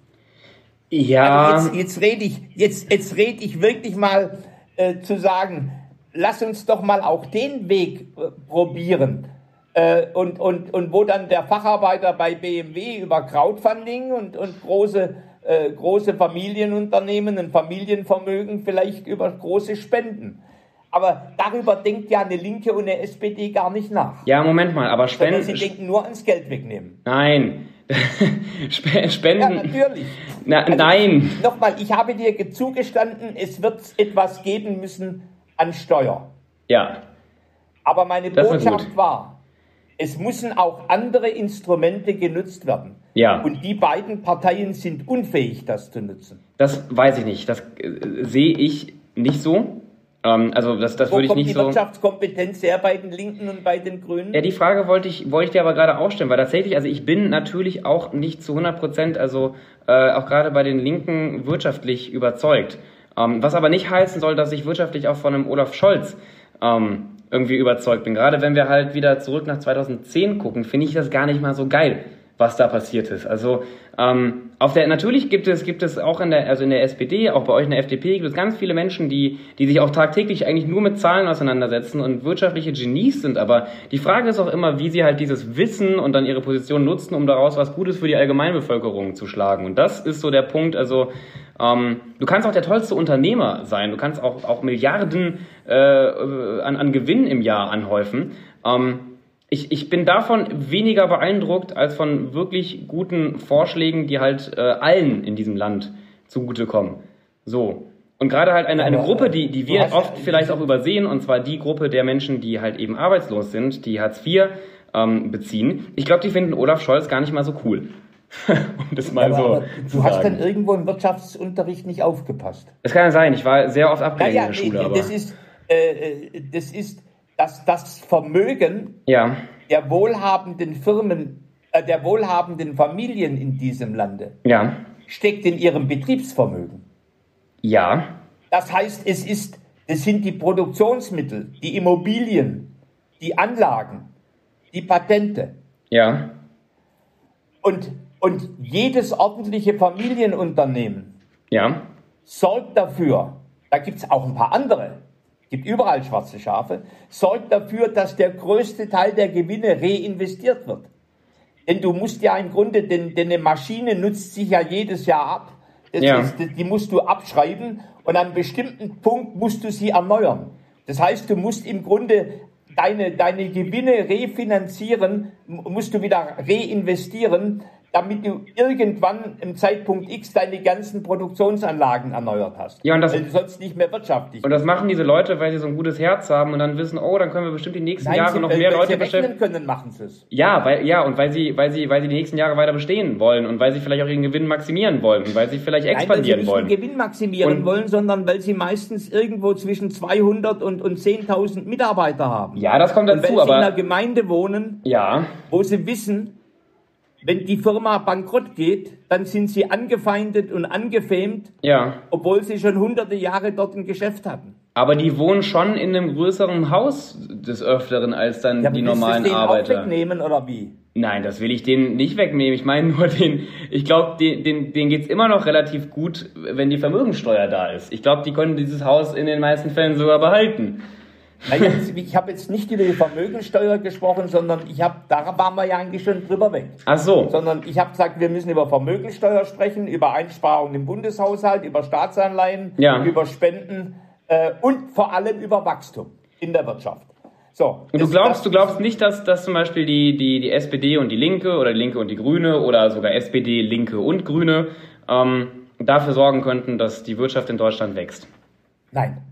Speaker 2: Ja.
Speaker 3: Also jetzt, jetzt rede ich, jetzt, jetzt rede ich wirklich mal äh, zu sagen, lass uns doch mal auch den Weg äh, probieren. Äh, und, und, und wo dann der Facharbeiter bei BMW über Crowdfunding und, und große, äh, große Familienunternehmen, ein Familienvermögen vielleicht über große Spenden. Aber darüber denkt ja eine Linke und eine SPD gar nicht nach.
Speaker 2: Ja, Moment mal, aber Spenden.
Speaker 3: Sie denken nur ans Geld wegnehmen.
Speaker 2: Nein. [LAUGHS] Spenden.
Speaker 3: Ja, natürlich.
Speaker 2: Na, also, nein.
Speaker 3: Nochmal, ich habe dir zugestanden, es wird etwas geben müssen an Steuer.
Speaker 2: Ja.
Speaker 3: Aber meine Botschaft war, es müssen auch andere Instrumente genutzt werden.
Speaker 2: Ja.
Speaker 3: Und die beiden Parteien sind unfähig, das zu nutzen.
Speaker 2: Das weiß ich nicht. Das äh, sehe ich nicht so. Ähm, also das, das würde ich nicht so.
Speaker 3: die Wirtschaftskompetenz her bei den Linken und bei den Grünen?
Speaker 2: Ja, die Frage wollte ich, wollte ich dir aber gerade auch stellen, weil tatsächlich, also ich bin natürlich auch nicht zu 100 Prozent, also äh, auch gerade bei den Linken wirtschaftlich überzeugt. Ähm, was aber nicht heißen soll, dass ich wirtschaftlich auch von einem Olaf Scholz ähm, irgendwie überzeugt bin. Gerade wenn wir halt wieder zurück nach 2010 gucken, finde ich das gar nicht mal so geil, was da passiert ist. Also ähm, auf der natürlich gibt es gibt es auch in der also in der SPD, auch bei euch in der FDP gibt es ganz viele Menschen, die die sich auch tagtäglich eigentlich nur mit Zahlen auseinandersetzen und wirtschaftliche Genies sind. Aber die Frage ist auch immer, wie sie halt dieses Wissen und dann ihre Position nutzen, um daraus was Gutes für die Allgemeinbevölkerung zu schlagen. Und das ist so der Punkt. Also ähm, du kannst auch der tollste Unternehmer sein. Du kannst auch, auch Milliarden äh, an, an Gewinn im Jahr anhäufen. Ähm, ich, ich bin davon weniger beeindruckt als von wirklich guten Vorschlägen, die halt äh, allen in diesem Land zugutekommen. So. Und gerade halt eine, eine Gruppe, die, die wir oft vielleicht auch übersehen, und zwar die Gruppe der Menschen, die halt eben arbeitslos sind, die Hartz IV ähm, beziehen. Ich glaube, die finden Olaf Scholz gar nicht mal so cool. [LAUGHS]
Speaker 3: um das mal aber, so aber du hast sagen. dann irgendwo im Wirtschaftsunterricht nicht aufgepasst.
Speaker 2: Es kann ja sein, ich war sehr oft abgelenkt naja, in der Schule.
Speaker 3: Das, ist, äh, äh, das ist dass das Vermögen
Speaker 2: ja.
Speaker 3: der wohlhabenden Firmen, äh, der wohlhabenden Familien in diesem Lande
Speaker 2: ja.
Speaker 3: steckt in ihrem Betriebsvermögen.
Speaker 2: Ja.
Speaker 3: Das heißt, es ist, es sind die Produktionsmittel, die Immobilien, die Anlagen, die Patente.
Speaker 2: Ja.
Speaker 3: Und und jedes ordentliche Familienunternehmen
Speaker 2: ja.
Speaker 3: sorgt dafür, da gibt es auch ein paar andere, gibt überall schwarze Schafe, sorgt dafür, dass der größte Teil der Gewinne reinvestiert wird. Denn du musst ja im Grunde, denn, denn eine Maschine nutzt sich ja jedes Jahr ab. Das ja. ist, die musst du abschreiben und an einem bestimmten Punkt musst du sie erneuern. Das heißt, du musst im Grunde deine, deine Gewinne refinanzieren, musst du wieder reinvestieren, damit du irgendwann im Zeitpunkt X deine ganzen Produktionsanlagen erneuert hast.
Speaker 2: Ja, und das,
Speaker 3: weil du sonst nicht mehr wirtschaftlich
Speaker 2: Und das machen diese Leute, weil sie so ein gutes Herz haben und dann wissen, oh, dann können wir bestimmt die nächsten Nein, Jahre sie, noch mehr Leute beschäftigen.
Speaker 3: können, machen sie es.
Speaker 2: Ja, weil, ja, und weil sie, weil sie, weil sie die nächsten Jahre weiter bestehen wollen und weil sie vielleicht auch ihren Gewinn maximieren wollen und weil sie vielleicht expandieren
Speaker 3: Nein, weil sie
Speaker 2: wollen.
Speaker 3: Nicht den Gewinn maximieren und, wollen, sondern weil sie meistens irgendwo zwischen 200 und, und 10.000 Mitarbeiter haben.
Speaker 2: Ja, das kommt dazu,
Speaker 3: und weil
Speaker 2: aber.
Speaker 3: sie in einer Gemeinde wohnen,
Speaker 2: ja.
Speaker 3: wo sie wissen, wenn die Firma bankrott geht, dann sind sie angefeindet und angefämt,
Speaker 2: ja.
Speaker 3: obwohl sie schon hunderte Jahre dort ein Geschäft hatten.
Speaker 2: Aber die wohnen schon in einem größeren Haus des Öfteren als dann ja, die normalen denen Arbeiter.
Speaker 3: Auch wegnehmen oder wie?
Speaker 2: Nein, das will ich denen nicht wegnehmen. Ich meine nur den, ich glaube, den, den, denen geht's immer noch relativ gut, wenn die Vermögensteuer da ist. Ich glaube, die können dieses Haus in den meisten Fällen sogar behalten.
Speaker 3: Ich habe jetzt nicht über die Vermögensteuer gesprochen, sondern ich habe, da waren wir ja eigentlich schon drüber weg.
Speaker 2: Ach so.
Speaker 3: Sondern ich habe gesagt, wir müssen über Vermögensteuer sprechen, über Einsparungen im Bundeshaushalt, über Staatsanleihen,
Speaker 2: ja.
Speaker 3: über Spenden äh, und vor allem über Wachstum in der Wirtschaft. So,
Speaker 2: und du glaubst, du glaubst nicht, dass, dass zum Beispiel die, die, die SPD und die Linke oder die Linke und die Grüne oder sogar SPD, Linke und Grüne ähm, dafür sorgen könnten, dass die Wirtschaft in Deutschland wächst?
Speaker 3: Nein.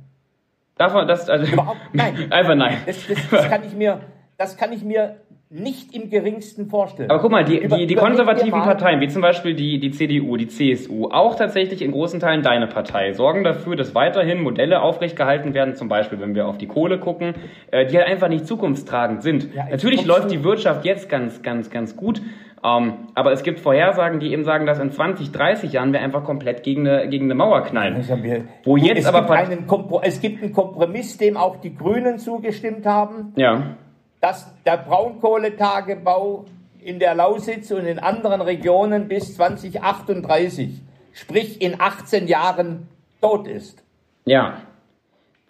Speaker 2: Davon, das, also,
Speaker 3: Überhaupt [LAUGHS] nein.
Speaker 2: Einfach nein.
Speaker 3: Das, das, das, kann ich mir, das kann ich mir nicht im geringsten vorstellen.
Speaker 2: Aber guck mal, die, die, die konservativen Parteien, wie zum Beispiel die, die CDU, die CSU, auch tatsächlich in großen Teilen deine Partei, sorgen dafür, dass weiterhin Modelle aufrechtgehalten werden, zum Beispiel, wenn wir auf die Kohle gucken, äh, die halt einfach nicht zukunftstragend sind. Ja, Natürlich läuft die Wirtschaft jetzt ganz, ganz, ganz gut, Ähm, aber es gibt Vorhersagen, die eben sagen, dass in 20, 30 Jahren wir einfach komplett gegen eine, gegen eine Mauer knallen.
Speaker 3: Wo jetzt es, aber gibt einen es gibt einen Kompromiss, dem auch die Grünen zugestimmt haben.
Speaker 2: Ja.
Speaker 3: Dass der Braunkohletagebau in der Lausitz und in anderen Regionen bis 2038, sprich in 18 Jahren, tot ist.
Speaker 2: Ja.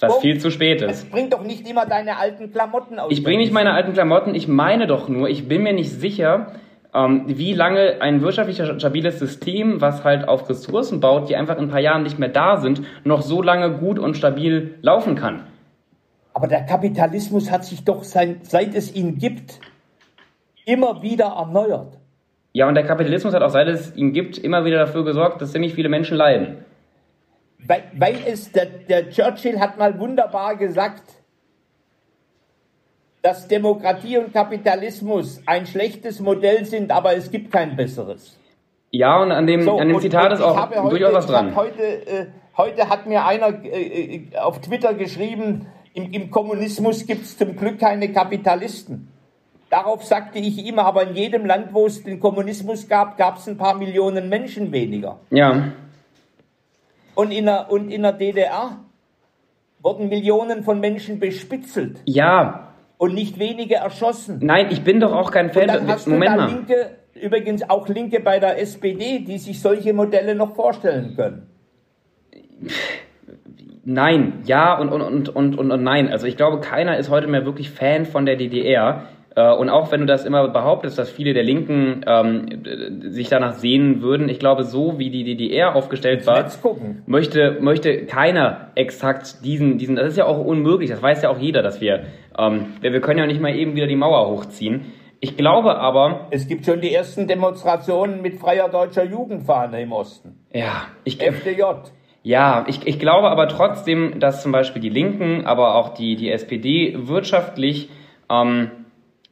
Speaker 2: Was Punkt. viel zu spät ist.
Speaker 3: Bring doch nicht immer deine alten Klamotten aus.
Speaker 2: Ich bringe nicht meine alten Klamotten, ich meine doch nur, ich bin mir nicht sicher, wie lange ein wirtschaftlich stabiles System, was halt auf Ressourcen baut, die einfach in ein paar Jahren nicht mehr da sind, noch so lange gut und stabil laufen kann.
Speaker 3: Aber der Kapitalismus hat sich doch sein, seit es ihn gibt, immer wieder erneuert.
Speaker 2: Ja, und der Kapitalismus hat auch seit es ihn gibt immer wieder dafür gesorgt, dass ziemlich viele Menschen leiden.
Speaker 3: Weil, weil es, der, der Churchill hat mal wunderbar gesagt, dass Demokratie und Kapitalismus ein schlechtes Modell sind, aber es gibt kein besseres.
Speaker 2: Ja, und an dem, so, an dem Zitat ist auch
Speaker 3: heute, durchaus was dran. Heute, äh, heute hat mir einer äh, äh, auf Twitter geschrieben, im, im Kommunismus gibt es zum Glück keine Kapitalisten. Darauf sagte ich immer, aber in jedem Land, wo es den Kommunismus gab, gab es ein paar Millionen Menschen weniger.
Speaker 2: Ja.
Speaker 3: Und in der, und in der DDR wurden Millionen von Menschen bespitzelt.
Speaker 2: Ja,
Speaker 3: und nicht wenige erschossen.
Speaker 2: Nein, ich bin doch auch kein Fan.
Speaker 3: Und dann hast Moment du da mal. Linke, übrigens auch Linke bei der SPD, die sich solche Modelle noch vorstellen können.
Speaker 2: Nein, ja und, und, und, und, und, und nein. Also ich glaube, keiner ist heute mehr wirklich Fan von der DDR. Äh, und auch wenn du das immer behauptest, dass viele der Linken ähm, sich danach sehnen würden, ich glaube, so wie die DDR aufgestellt war, möchte, möchte keiner exakt diesen, diesen, das ist ja auch unmöglich, das weiß ja auch jeder, dass wir, ähm, wir können ja nicht mal eben wieder die Mauer hochziehen. Ich glaube aber.
Speaker 3: Es gibt schon die ersten Demonstrationen mit freier deutscher Jugendfahne im Osten.
Speaker 2: Ja,
Speaker 3: ich. FDJ.
Speaker 2: Ja, ich, ich glaube aber trotzdem, dass zum Beispiel die Linken, aber auch die, die SPD wirtschaftlich ähm,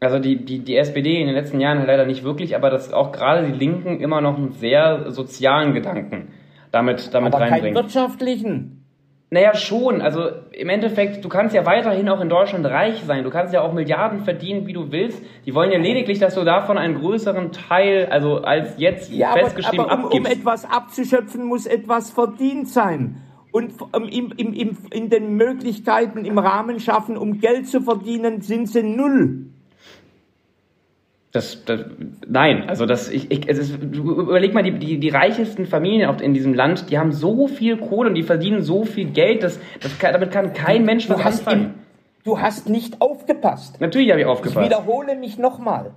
Speaker 2: also die, die, die SPD in den letzten Jahren leider nicht wirklich, aber dass auch gerade die Linken immer noch einen sehr sozialen Gedanken damit, damit aber reinbringen.
Speaker 3: Keinen wirtschaftlichen.
Speaker 2: Naja, schon. Also im Endeffekt, du kannst ja weiterhin auch in Deutschland reich sein. Du kannst ja auch Milliarden verdienen, wie du willst. Die wollen ja lediglich, dass du davon einen größeren Teil, also als jetzt ja, festgeschrieben,
Speaker 3: aber, aber
Speaker 2: um, abgibst.
Speaker 3: Um etwas abzuschöpfen, muss etwas verdient sein. Und im, im, im, in den Möglichkeiten im Rahmen schaffen, um Geld zu verdienen, sind sie null.
Speaker 2: Das, das, nein, also das, ich, ich, es ist, überleg mal, die, die, die reichesten Familien in diesem Land, die haben so viel Kohle und die verdienen so viel Geld, dass, das kann, damit kann kein Mensch was anfangen.
Speaker 3: du hast nicht aufgepasst.
Speaker 2: Natürlich habe ich aufgepasst.
Speaker 3: Ich wiederhole mich nochmal.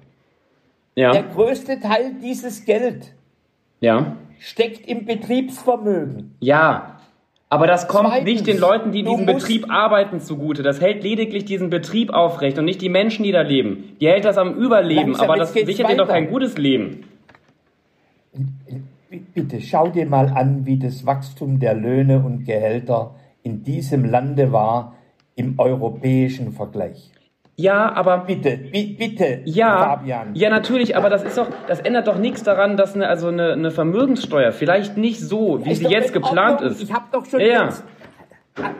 Speaker 2: Ja.
Speaker 3: Der größte Teil dieses Geld
Speaker 2: ja.
Speaker 3: steckt im Betriebsvermögen.
Speaker 2: Ja. Aber das kommt Zweitens, nicht den Leuten, die diesen Betrieb arbeiten, zugute. Das hält lediglich diesen Betrieb aufrecht und nicht die Menschen, die da leben. Die hält das am Überleben, Langsam, aber das sichert dir doch kein gutes Leben.
Speaker 3: Bitte schau dir mal an, wie das Wachstum der Löhne und Gehälter in diesem Lande war im europäischen Vergleich.
Speaker 2: Ja, aber.
Speaker 3: Bitte, bitte,
Speaker 2: ja, Fabian. Ja, natürlich, aber das ist doch, das ändert doch nichts daran, dass eine, also eine, eine Vermögenssteuer vielleicht nicht so, wie ist sie jetzt geplant ist.
Speaker 3: Ich habe doch schon ja. jetzt.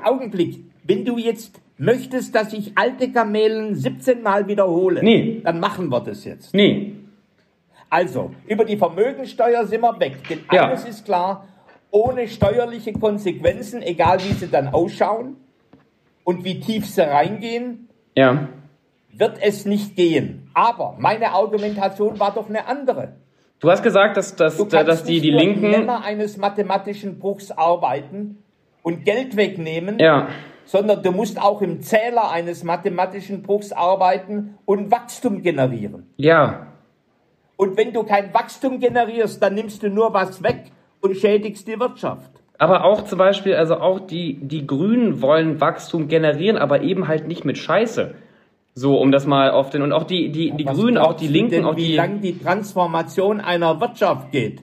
Speaker 3: Augenblick. Wenn du jetzt möchtest, dass ich alte Kamelen 17 Mal wiederhole,
Speaker 2: nee.
Speaker 3: dann machen wir das jetzt.
Speaker 2: Nee.
Speaker 3: Also, über die Vermögensteuer sind wir weg. Denn ja. eines ist klar, ohne steuerliche Konsequenzen, egal wie sie dann ausschauen und wie tief sie reingehen,
Speaker 2: ja
Speaker 3: wird es nicht gehen. Aber meine Argumentation war doch eine andere.
Speaker 2: Du hast gesagt, dass, dass, dass die, die Linken.
Speaker 3: Im eines mathematischen Bruchs arbeiten und Geld wegnehmen,
Speaker 2: ja.
Speaker 3: sondern du musst auch im Zähler eines mathematischen Bruchs arbeiten und Wachstum generieren.
Speaker 2: Ja.
Speaker 3: Und wenn du kein Wachstum generierst, dann nimmst du nur was weg und schädigst die Wirtschaft.
Speaker 2: Aber auch zum Beispiel, also auch die, die Grünen wollen Wachstum generieren, aber eben halt nicht mit Scheiße. So, um das mal auf den, und auch die, die, die Grünen, auch die Linken, denn, auch
Speaker 3: die.
Speaker 2: Wie
Speaker 3: lang die Transformation einer Wirtschaft geht?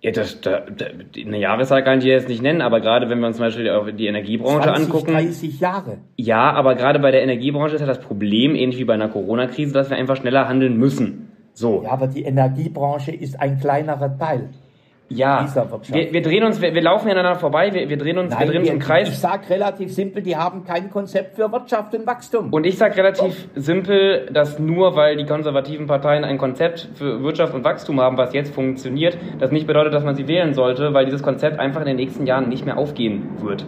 Speaker 2: Ja, das, da, da, eine Jahreszahl kann ich jetzt nicht nennen, aber gerade wenn wir uns zum Beispiel auch die Energiebranche 20, angucken.
Speaker 3: 30 Jahre.
Speaker 2: Ja, aber gerade bei der Energiebranche ist ja das Problem, ähnlich wie bei einer Corona-Krise, dass wir einfach schneller handeln müssen. So.
Speaker 3: Ja, aber die Energiebranche ist ein kleinerer Teil.
Speaker 2: Ja, dieser Wirtschaft. Wir, wir drehen uns, wir, wir laufen aneinander vorbei, wir, wir drehen uns, Nein, wir drehen uns im Kreis.
Speaker 3: Ich sage relativ simpel, die haben kein Konzept für Wirtschaft und Wachstum.
Speaker 2: Und ich sage relativ Doch. simpel, dass nur weil die konservativen Parteien ein Konzept für Wirtschaft und Wachstum haben, was jetzt funktioniert, das nicht bedeutet, dass man sie wählen sollte, weil dieses Konzept einfach in den nächsten Jahren nicht mehr aufgehen wird.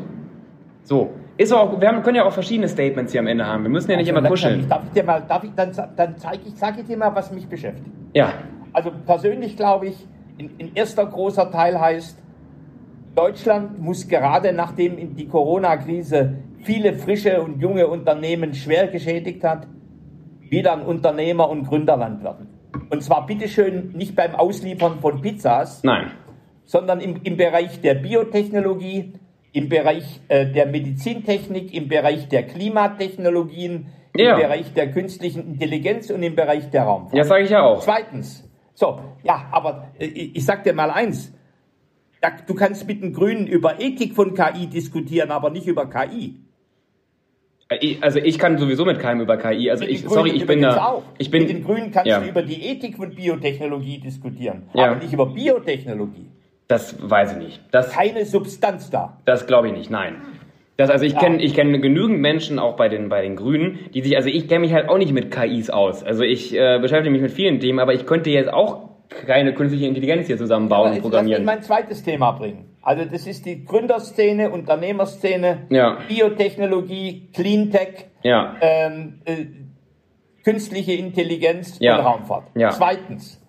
Speaker 2: So. Ist auch, wir haben, können ja auch verschiedene Statements hier am Ende haben. Wir müssen ja nicht also, immer kuscheln.
Speaker 3: Darf ich dir mal, darf ich, dann, dann zeige ich, sage ich dir mal, was mich beschäftigt.
Speaker 2: Ja.
Speaker 3: Also persönlich glaube ich, in, in erster großer Teil heißt, Deutschland muss gerade nachdem die Corona-Krise viele frische und junge Unternehmen schwer geschädigt hat, wieder ein Unternehmer- und Gründerland werden. Und zwar bitteschön nicht beim Ausliefern von Pizzas,
Speaker 2: Nein.
Speaker 3: sondern im, im Bereich der Biotechnologie, im Bereich äh, der Medizintechnik, im Bereich der Klimatechnologien, ja. im Bereich der künstlichen Intelligenz und im Bereich der Raumfahrt.
Speaker 2: Ja, sage ich ja auch.
Speaker 3: Zweitens, so, ja, aber äh, ich sag dir mal eins. Du kannst mit den Grünen über Ethik von KI diskutieren, aber nicht über KI.
Speaker 2: Äh, also ich kann sowieso mit keinem über KI. Also ich, sorry, ich bin da.
Speaker 3: Auch.
Speaker 2: Ich bin,
Speaker 3: mit den Grünen kannst ja. du über die Ethik von Biotechnologie diskutieren, ja. aber nicht über Biotechnologie.
Speaker 2: Das weiß ich nicht. Das,
Speaker 3: Keine Substanz da.
Speaker 2: Das glaube ich nicht, nein. Das, also ich ja. kenne ich kenn genügend Menschen, auch bei den, bei den Grünen, die sich, also ich kenne mich halt auch nicht mit KIs aus. Also ich äh, beschäftige mich mit vielen Themen, aber ich könnte jetzt auch keine künstliche Intelligenz hier zusammenbauen ja, und programmieren.
Speaker 3: Ich mein zweites Thema bringen. Also das ist die Gründerszene, Unternehmerszene,
Speaker 2: ja.
Speaker 3: Biotechnologie, Cleantech,
Speaker 2: ja.
Speaker 3: ähm, äh, künstliche Intelligenz
Speaker 2: ja.
Speaker 3: und Raumfahrt.
Speaker 2: Ja.
Speaker 3: Zweitens,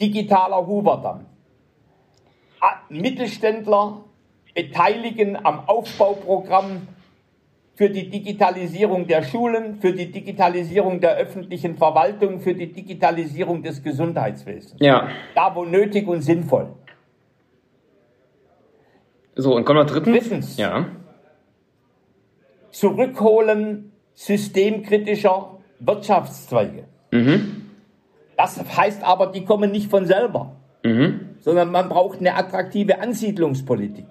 Speaker 3: digitaler Hooverdamm. Mittelständler beteiligen am Aufbauprogramm für die Digitalisierung der Schulen, für die Digitalisierung der öffentlichen Verwaltung, für die Digitalisierung des Gesundheitswesens.
Speaker 2: Ja.
Speaker 3: Da, wo nötig und sinnvoll.
Speaker 2: So, und kommen wir drittens.
Speaker 3: Drittens.
Speaker 2: Ja.
Speaker 3: Zurückholen systemkritischer Wirtschaftszweige.
Speaker 2: Mhm.
Speaker 3: Das heißt aber, die kommen nicht von selber,
Speaker 2: mhm.
Speaker 3: sondern man braucht eine attraktive Ansiedlungspolitik.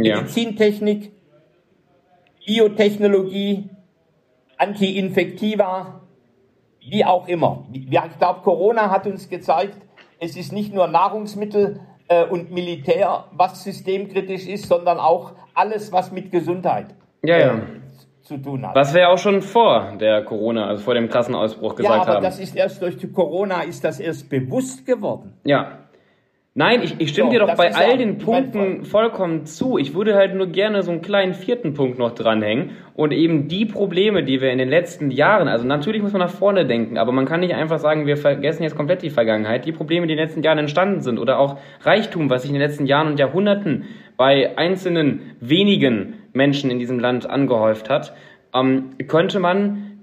Speaker 3: Medizintechnik, Biotechnologie, Antiinfektiva, wie auch immer. Ich glaube, Corona hat uns gezeigt, es ist nicht nur Nahrungsmittel äh, und Militär, was systemkritisch ist, sondern auch alles, was mit Gesundheit
Speaker 2: ja, ja. Äh,
Speaker 3: zu tun hat.
Speaker 2: Was wir auch schon vor der Corona, also vor dem krassen Ausbruch gesagt haben. Ja, aber haben.
Speaker 3: das ist erst durch die Corona ist das erst bewusst geworden.
Speaker 2: Ja, Nein, ich, ich stimme so, dir doch bei all den Punkten vollkommen zu. Ich würde halt nur gerne so einen kleinen vierten Punkt noch dranhängen und eben die Probleme, die wir in den letzten Jahren, also natürlich muss man nach vorne denken, aber man kann nicht einfach sagen, wir vergessen jetzt komplett die Vergangenheit, die Probleme, die in den letzten Jahren entstanden sind oder auch Reichtum, was sich in den letzten Jahren und Jahrhunderten bei einzelnen wenigen Menschen in diesem Land angehäuft hat, ähm, könnte man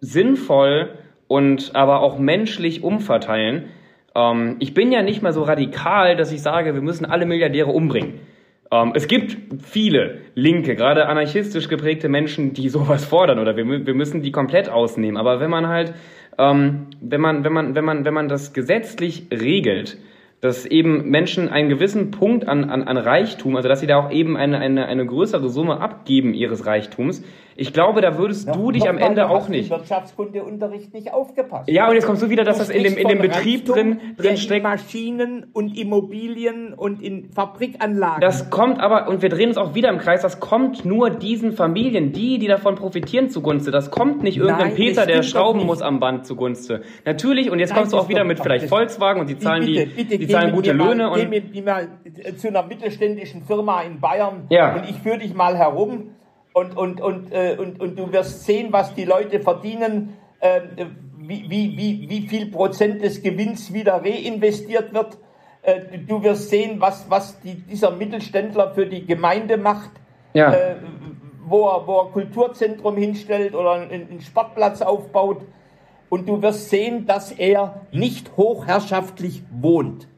Speaker 2: sinnvoll und aber auch menschlich umverteilen ähm, ich bin ja nicht mal so radikal, dass ich sage, wir müssen alle Milliardäre umbringen. Ähm, es gibt viele linke, gerade anarchistisch geprägte Menschen, die sowas fordern oder wir, wir müssen die komplett ausnehmen. Aber wenn man halt, ähm, wenn man, wenn man, wenn man, wenn man das gesetzlich regelt, dass eben Menschen einen gewissen Punkt an, an, an Reichtum, also dass sie da auch eben eine, eine, eine größere Summe abgeben ihres Reichtums, ich glaube, da würdest ja, du dich am Ende auch nicht.
Speaker 3: Wirtschaftskundeunterricht nicht aufgepasst.
Speaker 2: Ja, und jetzt kommst du wieder, dass du das in dem, in dem Betrieb drin, drin steckt.
Speaker 3: In Maschinen und Immobilien und in Fabrikanlagen.
Speaker 2: Das kommt aber, und wir drehen uns auch wieder im Kreis, das kommt nur diesen Familien, die, die davon profitieren zugunste. Das kommt nicht irgendein Nein, Peter, der schrauben muss am Band zugunste. Natürlich, und jetzt Nein, kommst du auch wieder mit vielleicht Volkswagen und die zahlen, bitte, die, bitte, die zahlen gute Löhne.
Speaker 3: Mal, und geh mit, mal zu einer mittelständischen Firma in Bayern
Speaker 2: ja.
Speaker 3: und ich führe dich mal herum und, und, und, äh, und, und du wirst sehen, was die Leute verdienen, äh, wie, wie, wie, wie viel Prozent des Gewinns wieder reinvestiert wird. Äh, du wirst sehen, was, was die, dieser Mittelständler für die Gemeinde macht,
Speaker 2: ja. äh,
Speaker 3: wo, er, wo er Kulturzentrum hinstellt oder einen, einen Sportplatz aufbaut. Und du wirst sehen, dass er nicht hochherrschaftlich wohnt.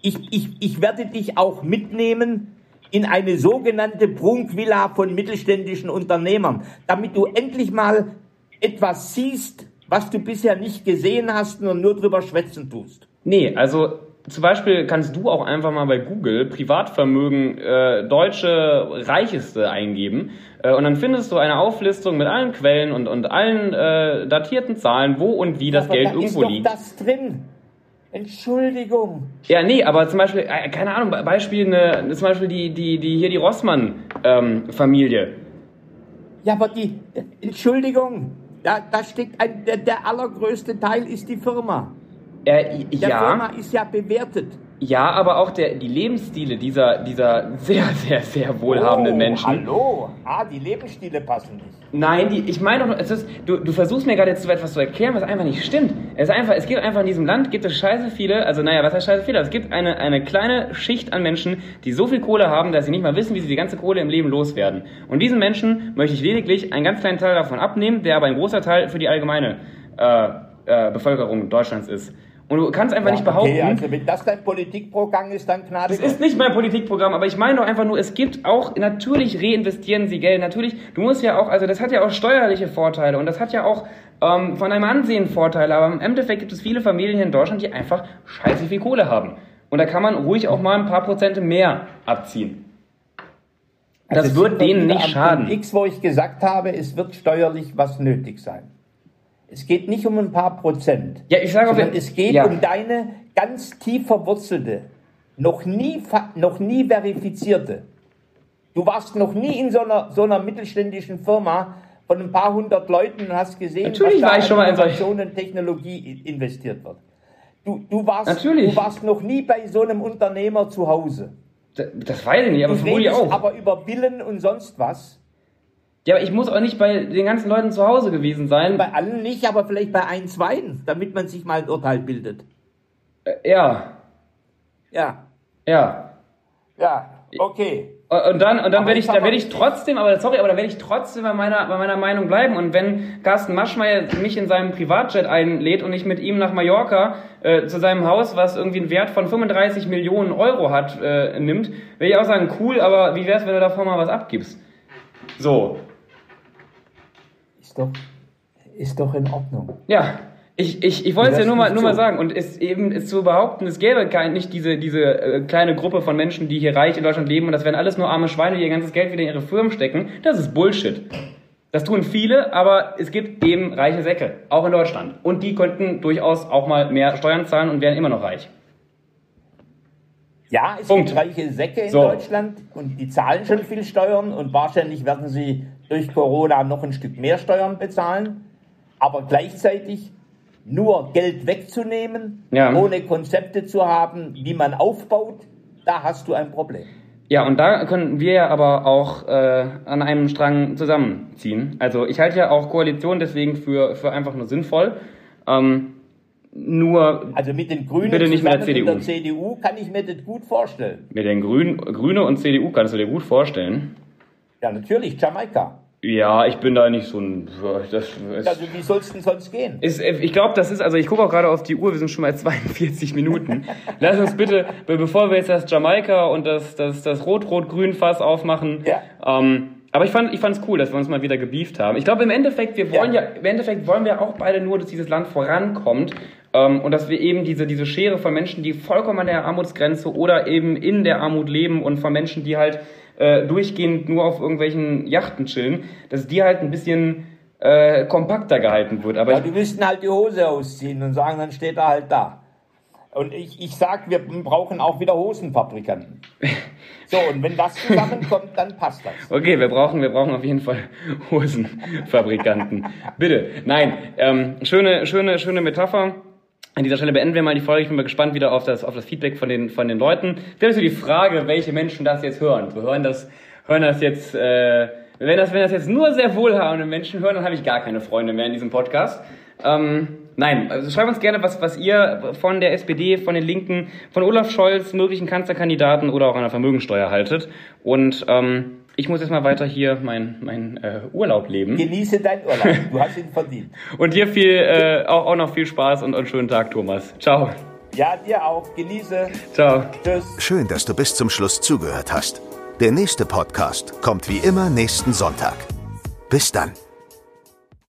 Speaker 3: Ich, ich, ich werde dich auch mitnehmen in eine sogenannte Prunkvilla von mittelständischen Unternehmern, damit du endlich mal etwas siehst, was du bisher nicht gesehen hast und nur drüber schwätzen tust.
Speaker 2: Nee, also zum Beispiel kannst du auch einfach mal bei Google Privatvermögen äh, deutsche Reicheste eingeben äh, und dann findest du eine Auflistung mit allen Quellen und, und allen äh, datierten Zahlen, wo und wie das
Speaker 3: Aber
Speaker 2: Geld
Speaker 3: da
Speaker 2: irgendwo
Speaker 3: ist
Speaker 2: liegt.
Speaker 3: Doch das drin. Entschuldigung.
Speaker 2: Ja, nee, aber zum Beispiel, äh, keine Ahnung, Beispiel, eine, zum Beispiel die, die, die, hier die Rossmann-Familie. Ähm,
Speaker 3: ja, aber die, Entschuldigung, da, da steckt ein, der, der allergrößte Teil ist die Firma.
Speaker 2: Äh, ja.
Speaker 3: Firma ist ja bewertet.
Speaker 2: Ja, aber auch der, die Lebensstile dieser, dieser sehr, sehr, sehr wohlhabenden
Speaker 3: oh,
Speaker 2: Menschen.
Speaker 3: Hallo. Ah, die Lebensstile passen nicht.
Speaker 2: Nein, die, ich meine doch, nur, es ist, du, du versuchst mir gerade jetzt so etwas zu erklären, was einfach nicht stimmt. Es ist einfach, es gibt einfach in diesem Land, gibt es scheiße viele, also naja, was heißt scheiße viele? Es gibt eine, eine kleine Schicht an Menschen, die so viel Kohle haben, dass sie nicht mal wissen, wie sie die ganze Kohle im Leben loswerden. Und diesen Menschen möchte ich lediglich einen ganz kleinen Teil davon abnehmen, der aber ein großer Teil für die allgemeine äh, äh, Bevölkerung Deutschlands ist. Und du kannst einfach
Speaker 3: Ja,
Speaker 2: nicht behaupten,
Speaker 3: Okay, also wenn das dein Politikprogramm ist, dann Gnade
Speaker 2: das ist nicht mein Politikprogramm, aber ich meine doch einfach nur, es gibt auch, natürlich reinvestieren sie Geld, natürlich, du musst ja auch, also das hat ja auch steuerliche Vorteile und das hat ja auch ähm, von deinem Ansehen Vorteile, aber im Endeffekt gibt es viele Familien in Deutschland, die einfach scheiße viel Kohle haben. Und da kann man ruhig auch mal ein paar Prozente mehr abziehen. Das
Speaker 3: Also
Speaker 2: wird
Speaker 3: sind wir
Speaker 2: denen nicht schaden.
Speaker 3: X, wo ich gesagt habe, es wird steuerlich was nötig sein. Es geht nicht um ein paar Prozent.
Speaker 2: Ja, ich sage
Speaker 3: sondern
Speaker 2: wenn-
Speaker 3: es geht
Speaker 2: ja.
Speaker 3: um deine ganz tief verwurzelte, noch nie, noch nie verifizierte. Du warst noch nie in so einer, so einer mittelständischen Firma von ein paar hundert Leuten und hast gesehen,
Speaker 2: Natürlich
Speaker 3: da
Speaker 2: war ich
Speaker 3: an
Speaker 2: schon mal in solch-
Speaker 3: Innovation und Technologie investiert wird. Du, du, warst,
Speaker 2: Natürlich.
Speaker 3: du warst noch nie bei so einem Unternehmer zu Hause.
Speaker 2: Das, das weiß ich nicht, aber
Speaker 3: Du
Speaker 2: vermutlich auch.
Speaker 3: aber über Billen und sonst was.
Speaker 2: Ja, aber ich muss auch nicht bei den ganzen Leuten zu Hause gewesen sein.
Speaker 3: Bei allen nicht, aber vielleicht bei ein, zweien, damit man sich mal ein Urteil bildet.
Speaker 2: Äh, ja,
Speaker 3: Ja,
Speaker 2: ja.
Speaker 3: ja, okay.
Speaker 2: Und dann, und dann werde
Speaker 3: ich
Speaker 2: werde ich trotzdem, aber sorry, aber da werde ich trotzdem bei meiner, bei meiner Meinung bleiben. Und wenn Carsten Maschmeyer mich in seinem Privatjet einlädt und ich mit ihm nach Mallorca äh, zu seinem Haus, was irgendwie einen Wert von 35 Millionen Euro hat, äh, nimmt, werde ich auch sagen, cool, aber wie wär's, wenn du davor mal was abgibst? So,
Speaker 3: Ist doch, ist doch in Ordnung.
Speaker 2: ja. Ich, ich, ich wollte es ja nur mal, nur mal sagen. Und es eben ist zu behaupten, es gäbe kein, nicht diese, diese äh, kleine Gruppe von Menschen, die hier reich in Deutschland leben und das wären alles nur arme Schweine, die ihr ganzes Geld wieder in ihre Firmen stecken. Das ist Bullshit. Das tun viele, aber es gibt eben reiche Säcke, auch in Deutschland. Und die könnten durchaus auch mal mehr Steuern zahlen und wären immer noch reich.
Speaker 3: Ja, es
Speaker 2: Punkt.
Speaker 3: gibt reiche Säcke in
Speaker 2: So.
Speaker 3: Deutschland und die zahlen schon viel Steuern und wahrscheinlich werden sie durch Corona noch ein Stück mehr Steuern bezahlen. Aber gleichzeitig nur Geld wegzunehmen,
Speaker 2: Ja.
Speaker 3: ohne Konzepte zu haben, wie man aufbaut, da hast du ein Problem.
Speaker 2: Ja, und da können wir ja aber auch äh, an einem Strang zusammenziehen. Also ich halte ja auch Koalition deswegen für, für einfach nur sinnvoll. Ähm, nur
Speaker 3: Also mit den Grünen
Speaker 2: Bitte nicht mit der CDU.
Speaker 3: der CDU kann ich mir das gut vorstellen.
Speaker 2: mit den Grünen, Grüne und CDU kannst du dir gut vorstellen.
Speaker 3: Ja, natürlich, Jamaika.
Speaker 2: Ja, ich bin da nicht so ein. Das ist,
Speaker 3: Also wie soll es denn sonst gehen?
Speaker 2: ist, ich glaube, das ist, also ich gucke auch gerade auf die Uhr, wir sind schon mal [LAUGHS] 42 Minuten. Lass uns bitte, be- bevor wir jetzt das Jamaika und das, das, das Rot-Rot-Grün-Fass aufmachen,
Speaker 3: Ja.
Speaker 2: ähm, aber ich fand, ich fand's cool, dass wir uns mal wieder gebieft haben. Ich glaube, im Endeffekt, wir wollen ja.
Speaker 3: Ja.
Speaker 2: im Endeffekt wollen wir auch beide nur, dass dieses Land vorankommt. Ähm, und dass wir eben diese, diese Schere von Menschen, die vollkommen an der Armutsgrenze oder eben in der Armut leben und von Menschen, die halt äh, durchgehend nur auf irgendwelchen Yachten chillen, dass die halt ein bisschen äh, kompakter gehalten wird. Aber
Speaker 3: Ja, die müssten halt die Hose ausziehen und sagen, dann steht er halt da. Und ich, ich sag, wir brauchen auch wieder Hosenfabrikanten. [LAUGHS] So, und wenn das zusammenkommt, dann passt das.
Speaker 2: Okay, wir brauchen, wir brauchen auf jeden Fall Hosenfabrikanten. Bitte. Nein, ähm, schöne, schöne, schöne Metapher. An dieser Stelle beenden wir mal die Folge. Ich bin mal gespannt wieder auf das, auf das Feedback von den, von den Leuten. Vielleicht so die Frage, welche Menschen das jetzt hören. Wir hören das, hören das jetzt, äh, wenn das, wenn das jetzt nur sehr wohlhabende Menschen hören, dann habe ich gar keine Freunde mehr in diesem Podcast. Ähm, nein, also schreibt uns gerne, was, was ihr von der SPD, von den Linken, von Olaf Scholz, möglichen Kanzlerkandidaten oder auch einer Vermögensteuer haltet. Und ähm, ich muss jetzt mal weiter hier mein, mein äh, Urlaub leben.
Speaker 3: Genieße deinen Urlaub. Du hast ihn verdient. [LAUGHS]
Speaker 2: Und dir viel, äh, auch, auch noch viel Spaß und einen schönen Tag, Thomas. Ciao.
Speaker 3: Ja, dir auch. Genieße.
Speaker 2: Ciao.
Speaker 3: Tschüss.
Speaker 1: Schön, dass du bis zum Schluss zugehört hast. Der nächste Podcast kommt wie immer nächsten Sonntag. Bis dann.